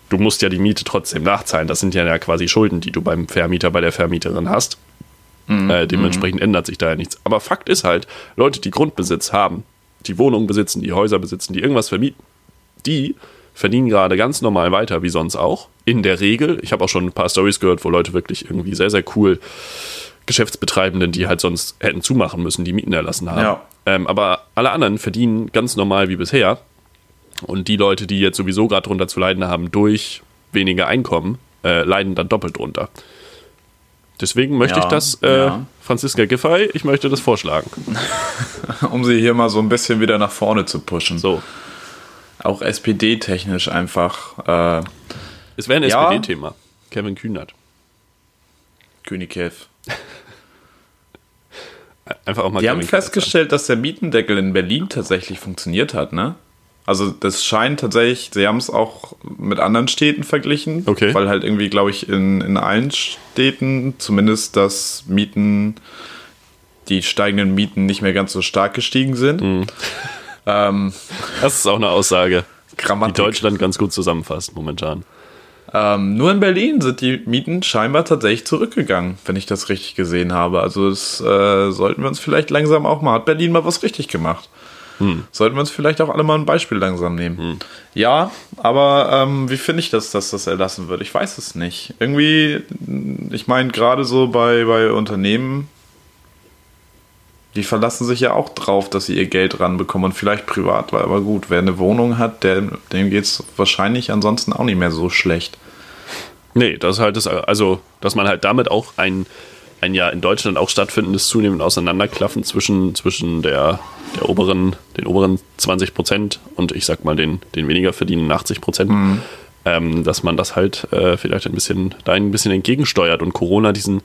Du musst ja die Miete trotzdem nachzahlen. Das sind ja quasi Schulden, die du beim Vermieter, bei der Vermieterin hast. Äh, dementsprechend ändert sich da ja nichts. Aber Fakt ist halt, Leute, die Grundbesitz haben, die Wohnungen besitzen, die Häuser besitzen, die irgendwas vermieten, die verdienen gerade ganz normal weiter, wie sonst auch. In der Regel. Ich habe auch schon ein paar Stories gehört, wo Leute wirklich irgendwie sehr, sehr cool Geschäftsbetreibenden, die halt sonst hätten zumachen müssen, die Mieten erlassen haben. Ja. Ähm, aber alle anderen verdienen ganz normal wie bisher. Und die Leute, die jetzt sowieso gerade drunter zu leiden haben durch weniger Einkommen, äh, leiden dann doppelt drunter. Deswegen möchte Ja, ich das, äh, ja. Franziska Giffey, ich möchte das vorschlagen. <laughs> Um sie hier mal so ein bisschen wieder nach vorne zu pushen. So, Auch SPD-technisch einfach. Äh, es wäre ein Ja. SPD-Thema. Kevin Kühnert. Königkev. Einfach auch mal Die haben festgestellt, dass der Mietendeckel in Berlin tatsächlich funktioniert hat, ne? Also das scheint tatsächlich, sie haben es auch mit anderen Städten verglichen, Okay. weil halt irgendwie, glaube ich, in, in allen Städten zumindest das Mieten, die steigenden Mieten nicht mehr ganz so stark gestiegen sind. Ähm, sagen. Das ist auch eine Aussage, die Grammatik. Deutschland ganz gut zusammenfasst momentan. Ähm, nur in Berlin sind die Mieten scheinbar tatsächlich zurückgegangen, wenn ich das richtig gesehen habe. Also das äh, sollten wir uns vielleicht langsam auch mal, hat Berlin mal was richtig gemacht. Sollten wir uns vielleicht auch alle mal ein Beispiel langsam nehmen. Ja, aber ähm, wie finde ich das, dass das erlassen wird? Ich weiß es nicht. Irgendwie, ich meine, gerade so bei, bei Unternehmen, die verlassen sich ja auch drauf, dass sie ihr Geld ranbekommen und vielleicht privat, aber gut, wer eine Wohnung hat, der, dem geht es wahrscheinlich ansonsten auch nicht mehr so schlecht. Nee, das ist halt das, also, dass man halt damit auch ein, ein ja in Deutschland auch stattfindendes zunehmend Auseinanderklaffen zwischen, zwischen der, der oberen, den oberen 20 Prozent und ich sag mal den, den weniger verdienenden 80 Prozent, ähm, dass man das halt äh, vielleicht ein bisschen, da ein bisschen entgegensteuert und Corona diesen,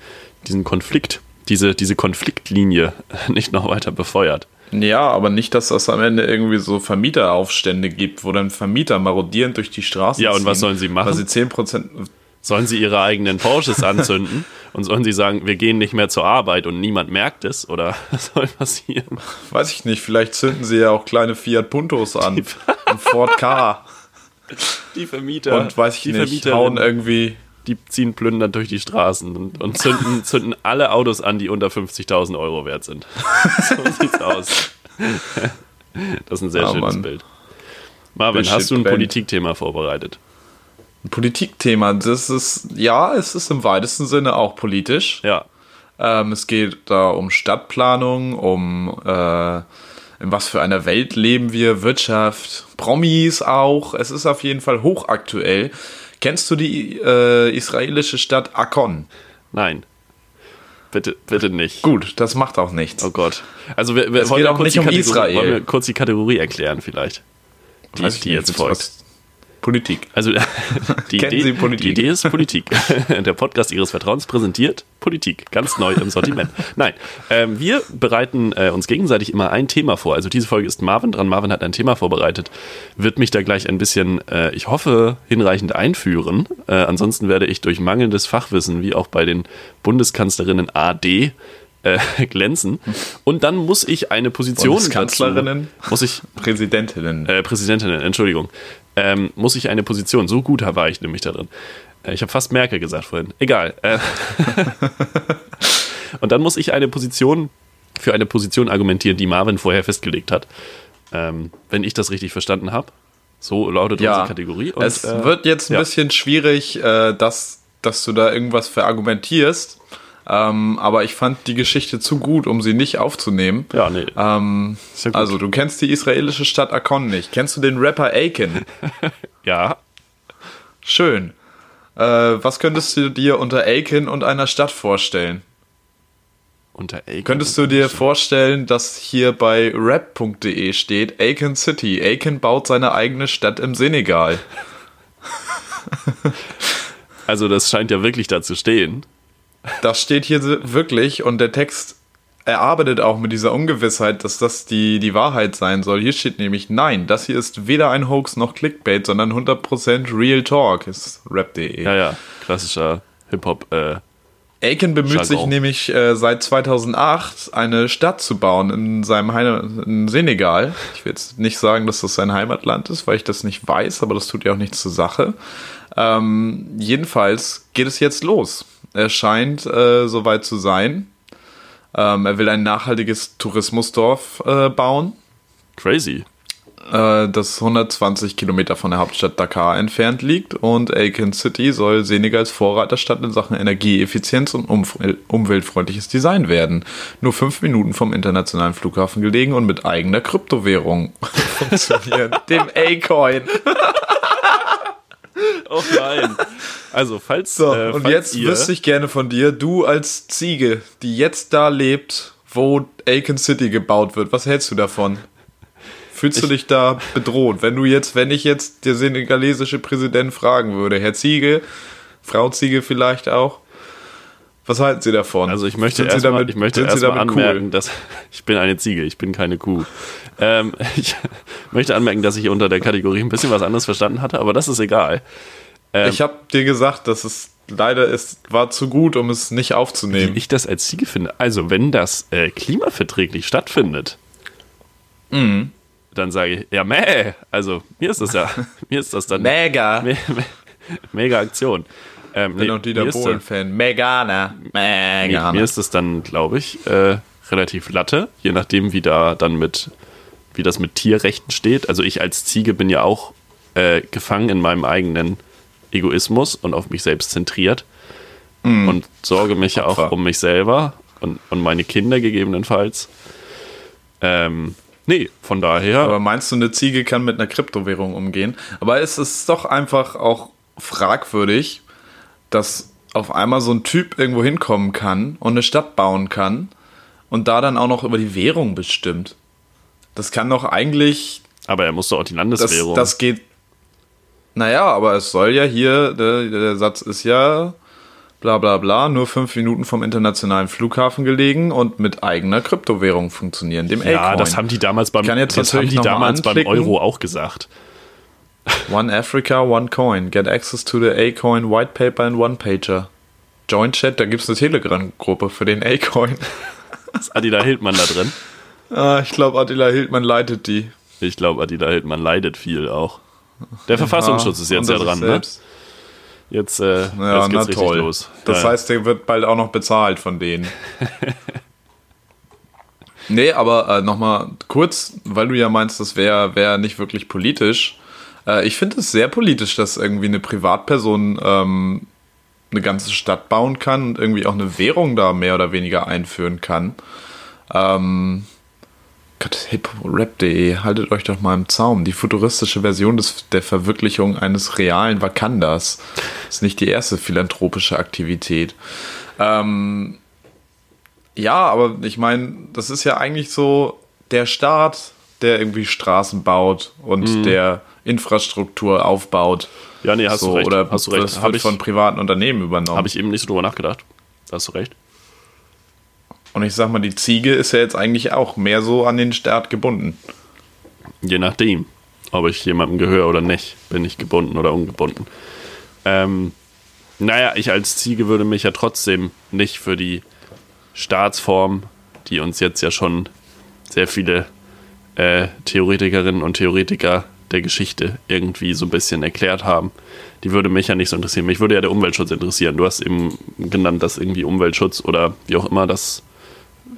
diesen Konflikt, diese, diese Konfliktlinie <laughs> nicht noch weiter befeuert. Ja, aber nicht, dass das am Ende irgendwie so Vermieteraufstände gibt, wo dann Vermieter marodierend durch die Straßen Ja, und was sollen sie machen? Weil sie 10%. Sollen sie ihre eigenen Porsches <laughs> anzünden und sollen sie sagen, wir gehen nicht mehr zur Arbeit und niemand merkt es? Oder <laughs> was soll passieren? Weiß ich nicht, vielleicht zünden sie ja auch kleine Fiat Puntos an. und Ford K. Die Vermieter, Und weiß ich die nicht, hauen irgendwie. Die ziehen plündern durch die Straßen und, und zünden, <laughs> zünden alle Autos an, die unter 50.000 Euro wert sind. <laughs> so sieht's aus. Das ist ein sehr Ah, schönes Mann. Bild. Marvin, Shit hast du ein. Politikthema vorbereitet? Ein Politikthema, das ist, ja, es ist im weitesten Sinne auch politisch. Ja. Ähm, es geht da um Stadtplanung, um äh, in was für einer Welt leben wir, Wirtschaft, Promis auch. Es ist auf jeden Fall hochaktuell. Kennst du die äh, israelische Stadt Akkon? Nein. Bitte, bitte nicht. Gut, das macht auch nichts. Oh Gott. Also wir, wir Es wollen geht auch kurz nicht die um Kategorie, Israel. Wollen wir kurz die Kategorie erklären vielleicht? Die, die jetzt folgt. was- Politik. Also <laughs> die Kennen Idee, Sie Politik? die Idee ist Politik. <laughs> Der Podcast Ihres Vertrauens präsentiert Politik, ganz neu im Sortiment. Nein, ähm, wir bereiten äh, uns gegenseitig immer ein Thema vor. Also diese Folge ist Marvin dran. Marvin hat ein Thema vorbereitet, wird mich da gleich ein bisschen, äh, ich hoffe, hinreichend einführen. Äh, ansonsten werde ich durch mangelndes Fachwissen, wie auch bei den Bundeskanzlerinnen AD, äh, <laughs> glänzen. Und dann muss ich eine Position Bundeskanzlerinnen? dazu, muss ich Präsidentinnen. äh, Präsidentinnen, Entschuldigung, ähm, muss ich eine Position, so gut war ich nämlich da drin. Äh, ich habe fast Merkel gesagt vorhin. Egal. Äh, <laughs> und dann muss ich eine Position für eine Position argumentieren, die Marvin vorher festgelegt hat. Ähm, wenn ich das richtig verstanden habe. So lautet Ja, unsere Kategorie. Und, es äh, wird jetzt ein ja. bisschen schwierig, äh, dass, dass du da irgendwas verargumentierst. Ähm, aber ich fand die Geschichte zu gut, um sie nicht aufzunehmen. Ja, nee. Ähm, ja also, du kennst die israelische Stadt Akkon nicht. Kennst du den Rapper Aiken? <laughs> ja, Schön. Äh, was könntest du dir unter Aiken und einer Stadt vorstellen? unter Aiken. Könntest du dir vorstellen, dass hier bei rap.de steht Aiken City. Aiken baut seine eigene Stadt im Senegal. <laughs> Also, das scheint ja wirklich da zu stehen. Das steht hier wirklich und der Text erarbeitet auch mit dieser Ungewissheit, dass das die, die Wahrheit sein soll. Hier steht nämlich, nein, das hier ist weder ein Hoax noch Clickbait, sondern 100% Real Talk, ist rap.de. Ja, ja, klassischer Hip-Hop. Äh, Aiken bemüht sich Jargon. nämlich äh, seit 2008 eine Stadt zu bauen in seinem Heim in Senegal. Ich will jetzt nicht sagen, dass das sein Heimatland ist, weil ich das nicht weiß, aber das tut ja auch nichts zur Sache. Ähm, jedenfalls geht es jetzt los. Er scheint äh, soweit zu sein. Ähm, er will ein nachhaltiges Tourismusdorf äh, bauen, crazy. äh, das 120 Kilometer von der Hauptstadt Dakar entfernt liegt. Und Aiken City soll Senegals Vorreiterstadt in Sachen Energieeffizienz und umf- umweltfreundliches Design werden. Nur fünf Minuten vom internationalen Flughafen gelegen und mit eigener Kryptowährung <laughs> funktionieren. Dem A-Coin. <laughs> Oh nein. Also, falls. So, äh, und falls jetzt ihr, wüsste ich gerne von dir, du als Ziege, die jetzt da lebt, wo Aiken City gebaut wird, was hältst du davon? Fühlst du dich da bedroht? Wenn du jetzt, wenn ich jetzt der senegalesische Präsident fragen würde, Herr Ziege, Frau Ziege vielleicht auch, was halten Sie davon? Also ich möchte erstmal ich möchte Sie erstmal damit cool? anmerken, dass <laughs> ich bin eine Ziege, ich bin keine Kuh. Ähm, <laughs> ich möchte anmerken, dass ich unter der Kategorie ein bisschen was anderes verstanden hatte, aber das ist egal. Ähm, Ich habe dir gesagt, dass es leider ist, war zu gut, um es nicht aufzunehmen. wie ich das als Ziege finde. Also wenn das äh, klimaverträglich stattfindet, Mhm. dann sage ich ja meh. Also mir ist das ja, <laughs> mir ist das dann Mega. me me mega Aktion. Ähm, bin nee, auch Dieter Bohlen-Fan. Megana. Megana. mir ist es dann, glaube ich, äh, relativ latte, je nachdem, wie da dann mit, wie das mit Tierrechten steht. Also ich als Ziege bin ja auch äh, gefangen in meinem eigenen Egoismus und auf mich selbst zentriert und sorge mich ja auch um mich selber und, und meine Kinder gegebenenfalls. Ähm, nee, von daher. Aber meinst du, eine Ziege kann mit einer Kryptowährung umgehen? Aber es ist doch einfach auch fragwürdig, dass auf einmal so ein Typ irgendwo hinkommen kann und eine Stadt bauen kann und da dann auch noch über die Währung bestimmt. Das kann doch eigentlich, aber er muss doch auch die das, Landeswährung. das geht. Naja, aber es soll ja hier, der, der Satz ist ja bla bla bla, nur fünf Minuten vom internationalen Flughafen gelegen und mit eigener Kryptowährung funktionieren, dem ja, das haben die damals beim, das haben die damals beim. Euro auch gesagt. One Africa, one coin. Get access to the A-Coin White Paper and One Pager. Join Chat, da gibt es eine Telegram-Gruppe für den A-Coin. Ist Adila Hildmann da drin? ah, ich glaube, Attila Hildmann leitet die. Ich glaube, Adila Hildmann leidet viel auch. Der Verfassungsschutz ist jetzt ja dran, ne? Jetzt, äh, Ja, jetzt geht's richtig toll. los. Das ja, heißt, der wird bald auch noch bezahlt von denen. <laughs> nee, aber äh, nochmal kurz, weil du ja meinst, das wäre wär nicht wirklich politisch. Äh, ich finde es sehr politisch, dass irgendwie eine Privatperson ähm, eine ganze Stadt bauen kann und irgendwie auch eine Währung da mehr oder weniger einführen kann. Ähm, Gott, hiprap.de, haltet euch doch mal im Zaum. Die futuristische Version des, der Verwirklichung eines realen Wakandas ist nicht die erste philanthropische Aktivität. Ähm, ja, aber ich meine, das ist ja eigentlich so der Staat, der irgendwie Straßen baut und der Infrastruktur aufbaut. ja, nee, hast so, du recht. Oder hast du recht. das Habe wird ich, von privaten Unternehmen übernommen. hab ich eben nicht so drüber nachgedacht. Da hast du recht. und ich sag mal, die Ziege ist ja jetzt eigentlich auch mehr so an den Staat gebunden. Je nachdem, ob ich jemandem gehöre oder nicht, bin ich gebunden oder ungebunden. Ähm, naja, ich als Ziege würde mich ja trotzdem nicht für die Staatsform, die uns jetzt ja schon sehr viele äh, Theoretikerinnen und Theoretiker der Geschichte irgendwie so ein bisschen erklärt haben, die würde mich ja nicht so interessieren. Mich würde ja der Umweltschutz interessieren. Du hast eben genannt, dass irgendwie Umweltschutz oder wie auch immer das,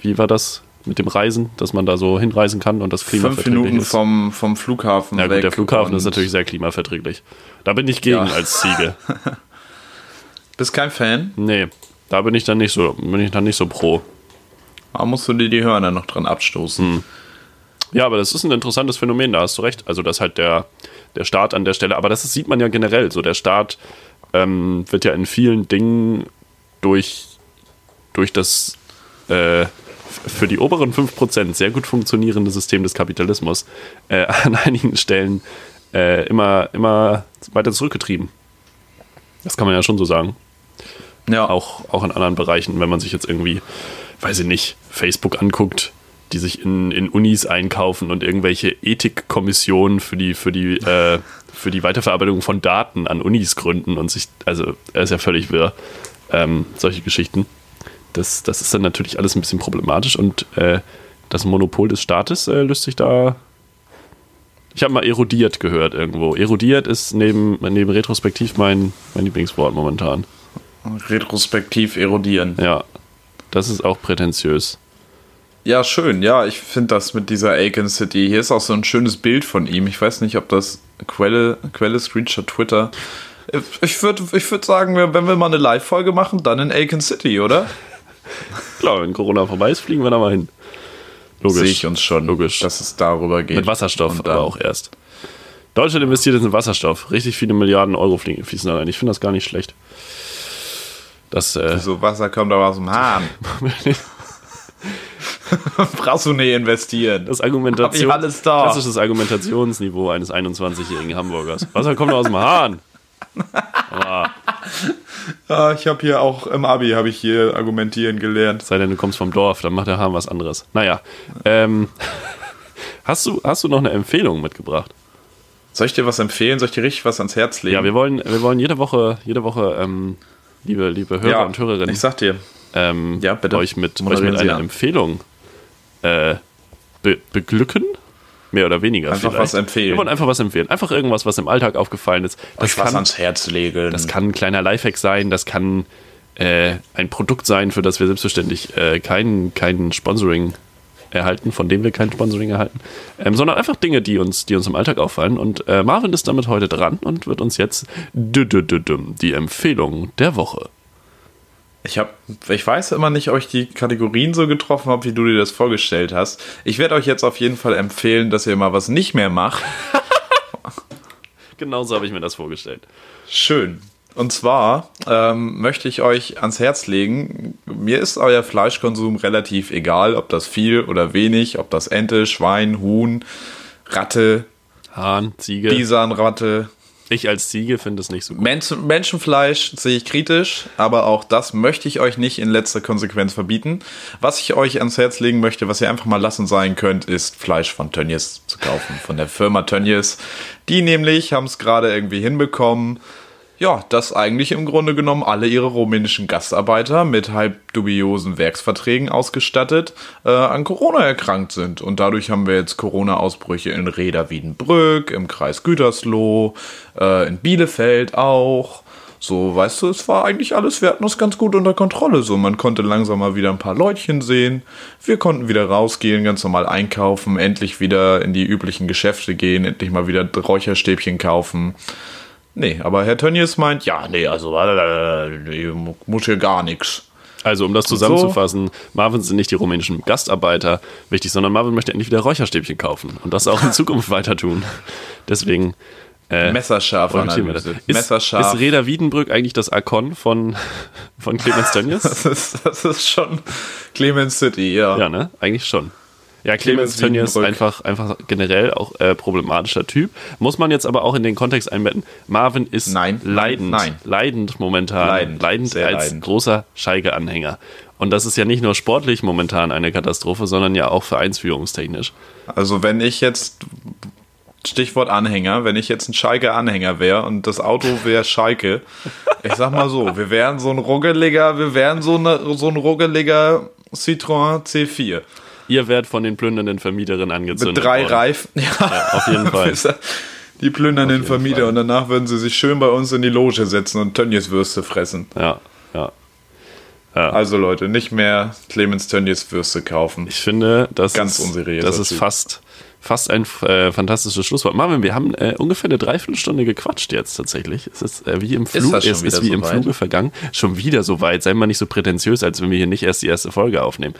wie war das? mit dem Reisen, dass man da so hinreisen kann und das Fünf klimaverträglich Minuten ist. vom, vom Flughafen ja weg. gut, der Flughafen ist natürlich sehr klimaverträglich. Da bin ich gegen Ja. als Ziege. <laughs> Bist kein Fan? Nee, da bin ich dann nicht so, bin ich dann nicht so pro. Da musst du dir die Hörner noch dran abstoßen. Ja, aber das ist ein interessantes Phänomen, da hast du recht. Also, dass halt der, der Staat an der Stelle, aber das sieht man ja generell so. Der Staat ähm, wird ja in vielen Dingen durch, durch das äh, für die oberen 5% sehr gut funktionierende System des Kapitalismus äh, <laughs> an einigen Stellen äh, immer, immer weiter zurückgetrieben. Das kann man ja schon so sagen. Ja, Auch, auch in anderen Bereichen, wenn man sich jetzt irgendwie, weiß ich nicht, Facebook anguckt, die sich in, in Unis einkaufen und irgendwelche Ethikkommissionen für die, für die, äh, für die Weiterverarbeitung von Daten an Unis gründen und sich, also er ist ja völlig wirr, ähm, solche Geschichten. Das, das ist dann natürlich alles ein bisschen problematisch und äh, das Monopol des Staates äh, löst sich da. Ich habe mal erodiert gehört irgendwo. Erodiert ist neben, neben retrospektiv mein, mein Lieblingswort momentan. retrospektiv erodieren. Ja, das ist auch prätentiös. Ja, schön. Ja, ich finde das mit dieser Aiken City. Hier ist auch so ein schönes Bild von ihm. Ich weiß nicht, ob das Quelle, Quelle Screenshot Twitter. Ich würde ich würd sagen, wenn wir mal eine Live-Folge machen, dann in Aiken City, oder? <laughs> Klar, wenn Corona vorbei ist, fliegen wir da mal hin. Logisch. Sehe ich uns schon, Logisch. dass es darüber geht. Mit Wasserstoff aber auch erst. Deutschland investiert jetzt in Wasserstoff. Richtig viele Milliarden Euro fliegen- fließen da rein. Ich finde das gar nicht schlecht. Das, äh, So Wasser kommt aber aus dem Hahn. <laughs> <laughs> Brauchst du nicht investieren. das Argumentation, Hab ich alles da. klassisches Argumentationsniveau eines 21-jährigen Hamburgers. Wasser kommt aus dem Hahn. Ja, ich habe hier auch im Abi habe ich hier argumentieren gelernt. sei denn, du kommst vom Dorf, dann macht der Hahn was anderes. Naja, ähm, <laughs> hast, du, hast du noch eine Empfehlung mitgebracht? Soll ich dir was empfehlen? Soll ich dir richtig was ans Herz legen? Ja, wir wollen, wir wollen jede Woche, jede Woche, ähm, liebe, liebe Hörer Ja, und Hörerinnen, Ich sag dir. Ähm, Ja, euch mit, euch mit einer. Empfehlung äh, be beglücken. Mehr oder weniger. Einfach vielleicht. was empfehlen. Wir wollen einfach was empfehlen. Einfach irgendwas, was im Alltag aufgefallen ist. Das, Euch was kann, ans Herz legen. das kann ein kleiner Lifehack sein, das kann äh, ein Produkt sein, für das wir selbstverständlich äh, kein, kein Sponsoring erhalten, von dem wir kein Sponsoring erhalten, ähm, sondern einfach Dinge, die uns, die uns im Alltag auffallen. Und äh, Marvin ist damit heute dran und wird uns jetzt die Empfehlung der Woche. Ich, hab, ich weiß immer nicht, ob ich die Kategorien so getroffen habe, wie du dir das vorgestellt hast. Ich werde euch jetzt auf jeden Fall empfehlen, dass ihr mal was nicht mehr macht. <laughs> Genauso habe ich mir das vorgestellt. Schön. Und zwar ähm, möchte ich euch ans Herz legen, mir ist euer Fleischkonsum relativ egal, ob das viel oder wenig, ob das Ente, Schwein, Huhn, Ratte, Hahn, Ziege. Bisanratte, Ich als Ziege finde es nicht so gut. Menschen, Menschenfleisch sehe ich kritisch, aber auch das möchte ich euch nicht in letzter Konsequenz verbieten. Was ich euch ans Herz legen möchte, was ihr einfach mal lassen sein könnt, ist Fleisch von Tönnies zu kaufen, von der Firma Tönnies. Die nämlich haben es gerade irgendwie hinbekommen, ja, dass eigentlich im Grunde genommen alle ihre rumänischen Gastarbeiter mit halb dubiosen Werksverträgen ausgestattet äh, an Corona erkrankt sind. Und dadurch haben wir jetzt Corona-Ausbrüche in Reda Wiedenbrück, im Kreis Gütersloh, äh, in Bielefeld auch. So, weißt du, es war eigentlich alles, wir hatten das ganz gut unter Kontrolle. So, man konnte langsam mal wieder ein paar Leutchen sehen. Wir konnten wieder rausgehen, ganz normal einkaufen, endlich wieder in die üblichen Geschäfte gehen, endlich mal wieder Räucherstäbchen kaufen. Nee, aber Herr Tönnies meint, ja, nee, also äh, muss hier gar nichts. Also, um das zusammenzufassen, Marvin sind nicht die rumänischen Gastarbeiter wichtig, sondern Marvin möchte endlich wieder Räucherstäbchen kaufen und das auch in <laughs> Zukunft weiter tun. Deswegen äh, Messerscharf. Ist, Messerscharf. ist Reda Wiedenbrück eigentlich das Akon von, von Clemens <laughs> Tönnies? das, ist, das ist schon Clemens City, ja. Ja, ne? Eigentlich schon. Ja, Clemens Tönnies Wiedenbrück. einfach, einfach generell auch äh, problematischer Typ. Muss man jetzt aber auch in den Kontext einbetten. Marvin ist Nein, leidend, nein. leidend momentan. Leidend, leidend als leidend. großer Schalke-Anhänger. Und das ist ja nicht nur sportlich momentan eine Katastrophe, sondern ja auch vereinsführungstechnisch. Also wenn ich jetzt, Stichwort Anhänger, wenn ich jetzt ein Schalke-Anhänger wäre und das Auto wäre Schalke, ich sag mal so, wir wären so ein ruggeliger, wir wären so, eine, so ein ruggeliger Citroën C4. Ihr werdet von den plündernden Vermieterinnen angezündet. Mit drei worden. Reifen. Ja, auf jeden <laughs> Fall. Die plündern den jeden Vermieter Fall. und danach würden sie sich schön bei uns in die Loge setzen und Tönnies Würste fressen. Ja, ja. Ja. Also Leute, nicht mehr Clemens Tönnies Würste kaufen. Ich finde, das Ganz ist, das ist fast, fast ein äh, fantastisches Schlusswort. Marvin, wir haben äh, ungefähr eine Dreiviertelstunde gequatscht jetzt tatsächlich. Es ist äh, wie im Flug, wieder ist wie so im weit? Fluge vergangen. Schon wieder so weit. Sei mal nicht so prätentiös, als wenn wir hier nicht erst die erste Folge aufnehmen.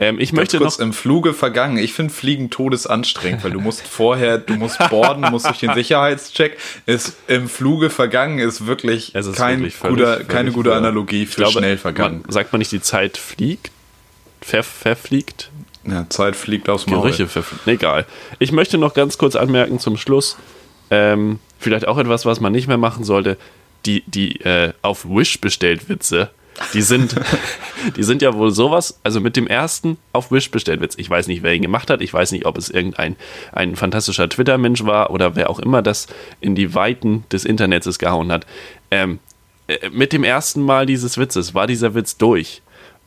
Ähm, ich möchte kurz noch im Fluge vergangen. Ich finde Fliegen todesanstrengend, weil du musst vorher, du musst boarden, musst durch den Sicherheitscheck. Ist im Fluge vergangen ist wirklich, ist kein wirklich völlig- guter, völlig keine gute. Analogie für glaube, schnell vergangen. Man, sagt man nicht, die Zeit fliegt? Ver, verfliegt? Ja, Zeit fliegt aufs Maul. Gerüche verfliegt. Egal. Ich möchte noch ganz kurz anmerken zum Schluss, ähm, vielleicht auch etwas, was man nicht mehr machen sollte. Die, die äh, auf Wish bestellt Witze, die sind, <laughs> die sind ja wohl sowas, also mit dem ersten auf Wish bestellt Witz. Ich weiß nicht, wer ihn gemacht hat. Ich weiß nicht, ob es irgendein ein fantastischer Twitter-Mensch war oder wer auch immer das in die Weiten des Internets gehauen hat. Ähm, äh, mit dem ersten Mal dieses Witzes war dieser Witz durch.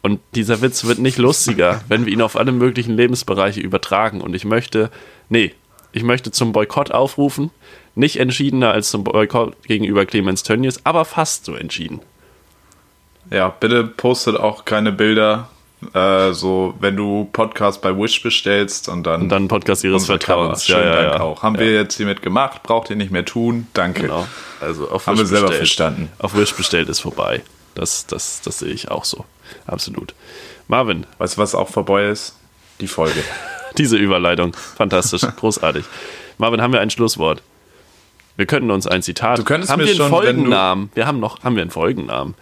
Und dieser Witz wird nicht lustiger, <laughs> wenn wir ihn auf alle möglichen Lebensbereiche übertragen. Und ich möchte, nee, ich möchte zum Boykott aufrufen. Nicht entschiedener als zum Boykott gegenüber Clemens Tönnies, aber fast so entschieden. Ja, bitte postet auch keine Bilder, äh, so wenn du Podcast bei Wish bestellst und dann, Und dann Podcast ihres Vertrauens. Schönen Ja, ja, Dank ja. auch. Haben Ja. wir jetzt hiermit gemacht, braucht ihr nicht mehr tun. Danke. Genau. Also auf Haben Wish wir selber bestellt. verstanden. Auf Wish bestellt ist vorbei. Das, das, das sehe ich auch so. Absolut. Marvin, Weißt du, was auch vorbei ist? Die Folge. <laughs> diese Überleitung. Fantastisch. <laughs> Großartig. Marvin, haben wir ein Schlusswort? Wir könnten uns ein Zitat. Du könntest haben mir wir einen schon, Folgennamen? Wir haben noch, haben wir einen Folgennamen?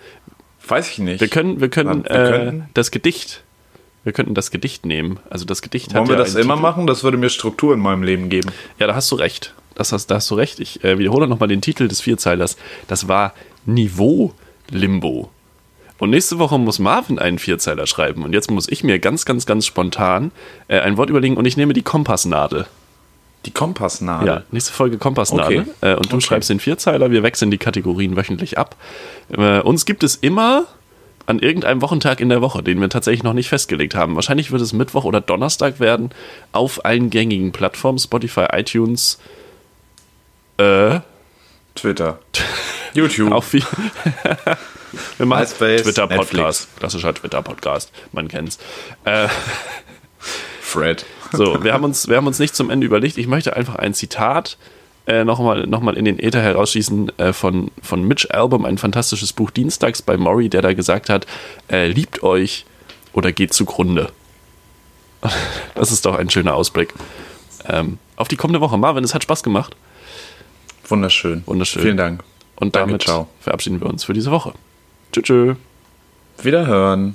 Weiß ich nicht. Wir können, wir können, Wir äh, könnten- das Gedicht. Wir könnten das Gedicht nehmen. Also das Gedicht Wollen hat wir ja das immer Titel. machen? Das würde mir Struktur in meinem Leben geben. Ja, da hast du recht. Das hast, da hast du recht. Ich äh, wiederhole nochmal den Titel des Vierzeilers. Das war Niveau Limbo. Und nächste Woche muss Marvin einen Vierzeiler schreiben. Und jetzt muss ich mir ganz, ganz, ganz spontan äh, ein Wort überlegen und ich nehme die Kompassnadel. Die Kompassnadel. Ja, nächste Folge Kompassnadel. Okay. Äh, und du Okay. schreibst den Vierzeiler. Wir wechseln die Kategorien wöchentlich ab. Äh, uns gibt es immer an irgendeinem Wochentag in der Woche, den wir tatsächlich noch nicht festgelegt haben. Wahrscheinlich wird es Mittwoch oder Donnerstag werden auf allen gängigen Plattformen, Spotify, iTunes, äh, Twitter. <laughs> YouTube. auch <laughs> viel. <laughs> wir machen Twitter-Podcast. Klassischer Twitter-Podcast. Man kennt's. Äh, <laughs> Fred. So, wir haben, uns, wir haben uns nicht zum Ende überlegt. Ich möchte einfach ein Zitat äh, nochmal noch mal in den Äther herausschießen äh, von, von Mitch Album, ein fantastisches Buch Dienstags bei Maury, der da gesagt hat, äh, liebt euch oder geht zugrunde. <laughs> Das ist doch ein schöner Ausblick. Ähm, auf die kommende Woche. Marvin, es hat Spaß gemacht. Wunderschön. Wunderschön. Vielen Dank. Und Danke, damit ciao. verabschieden wir uns für diese Woche. Tschüss. tschüss. Wiederhören.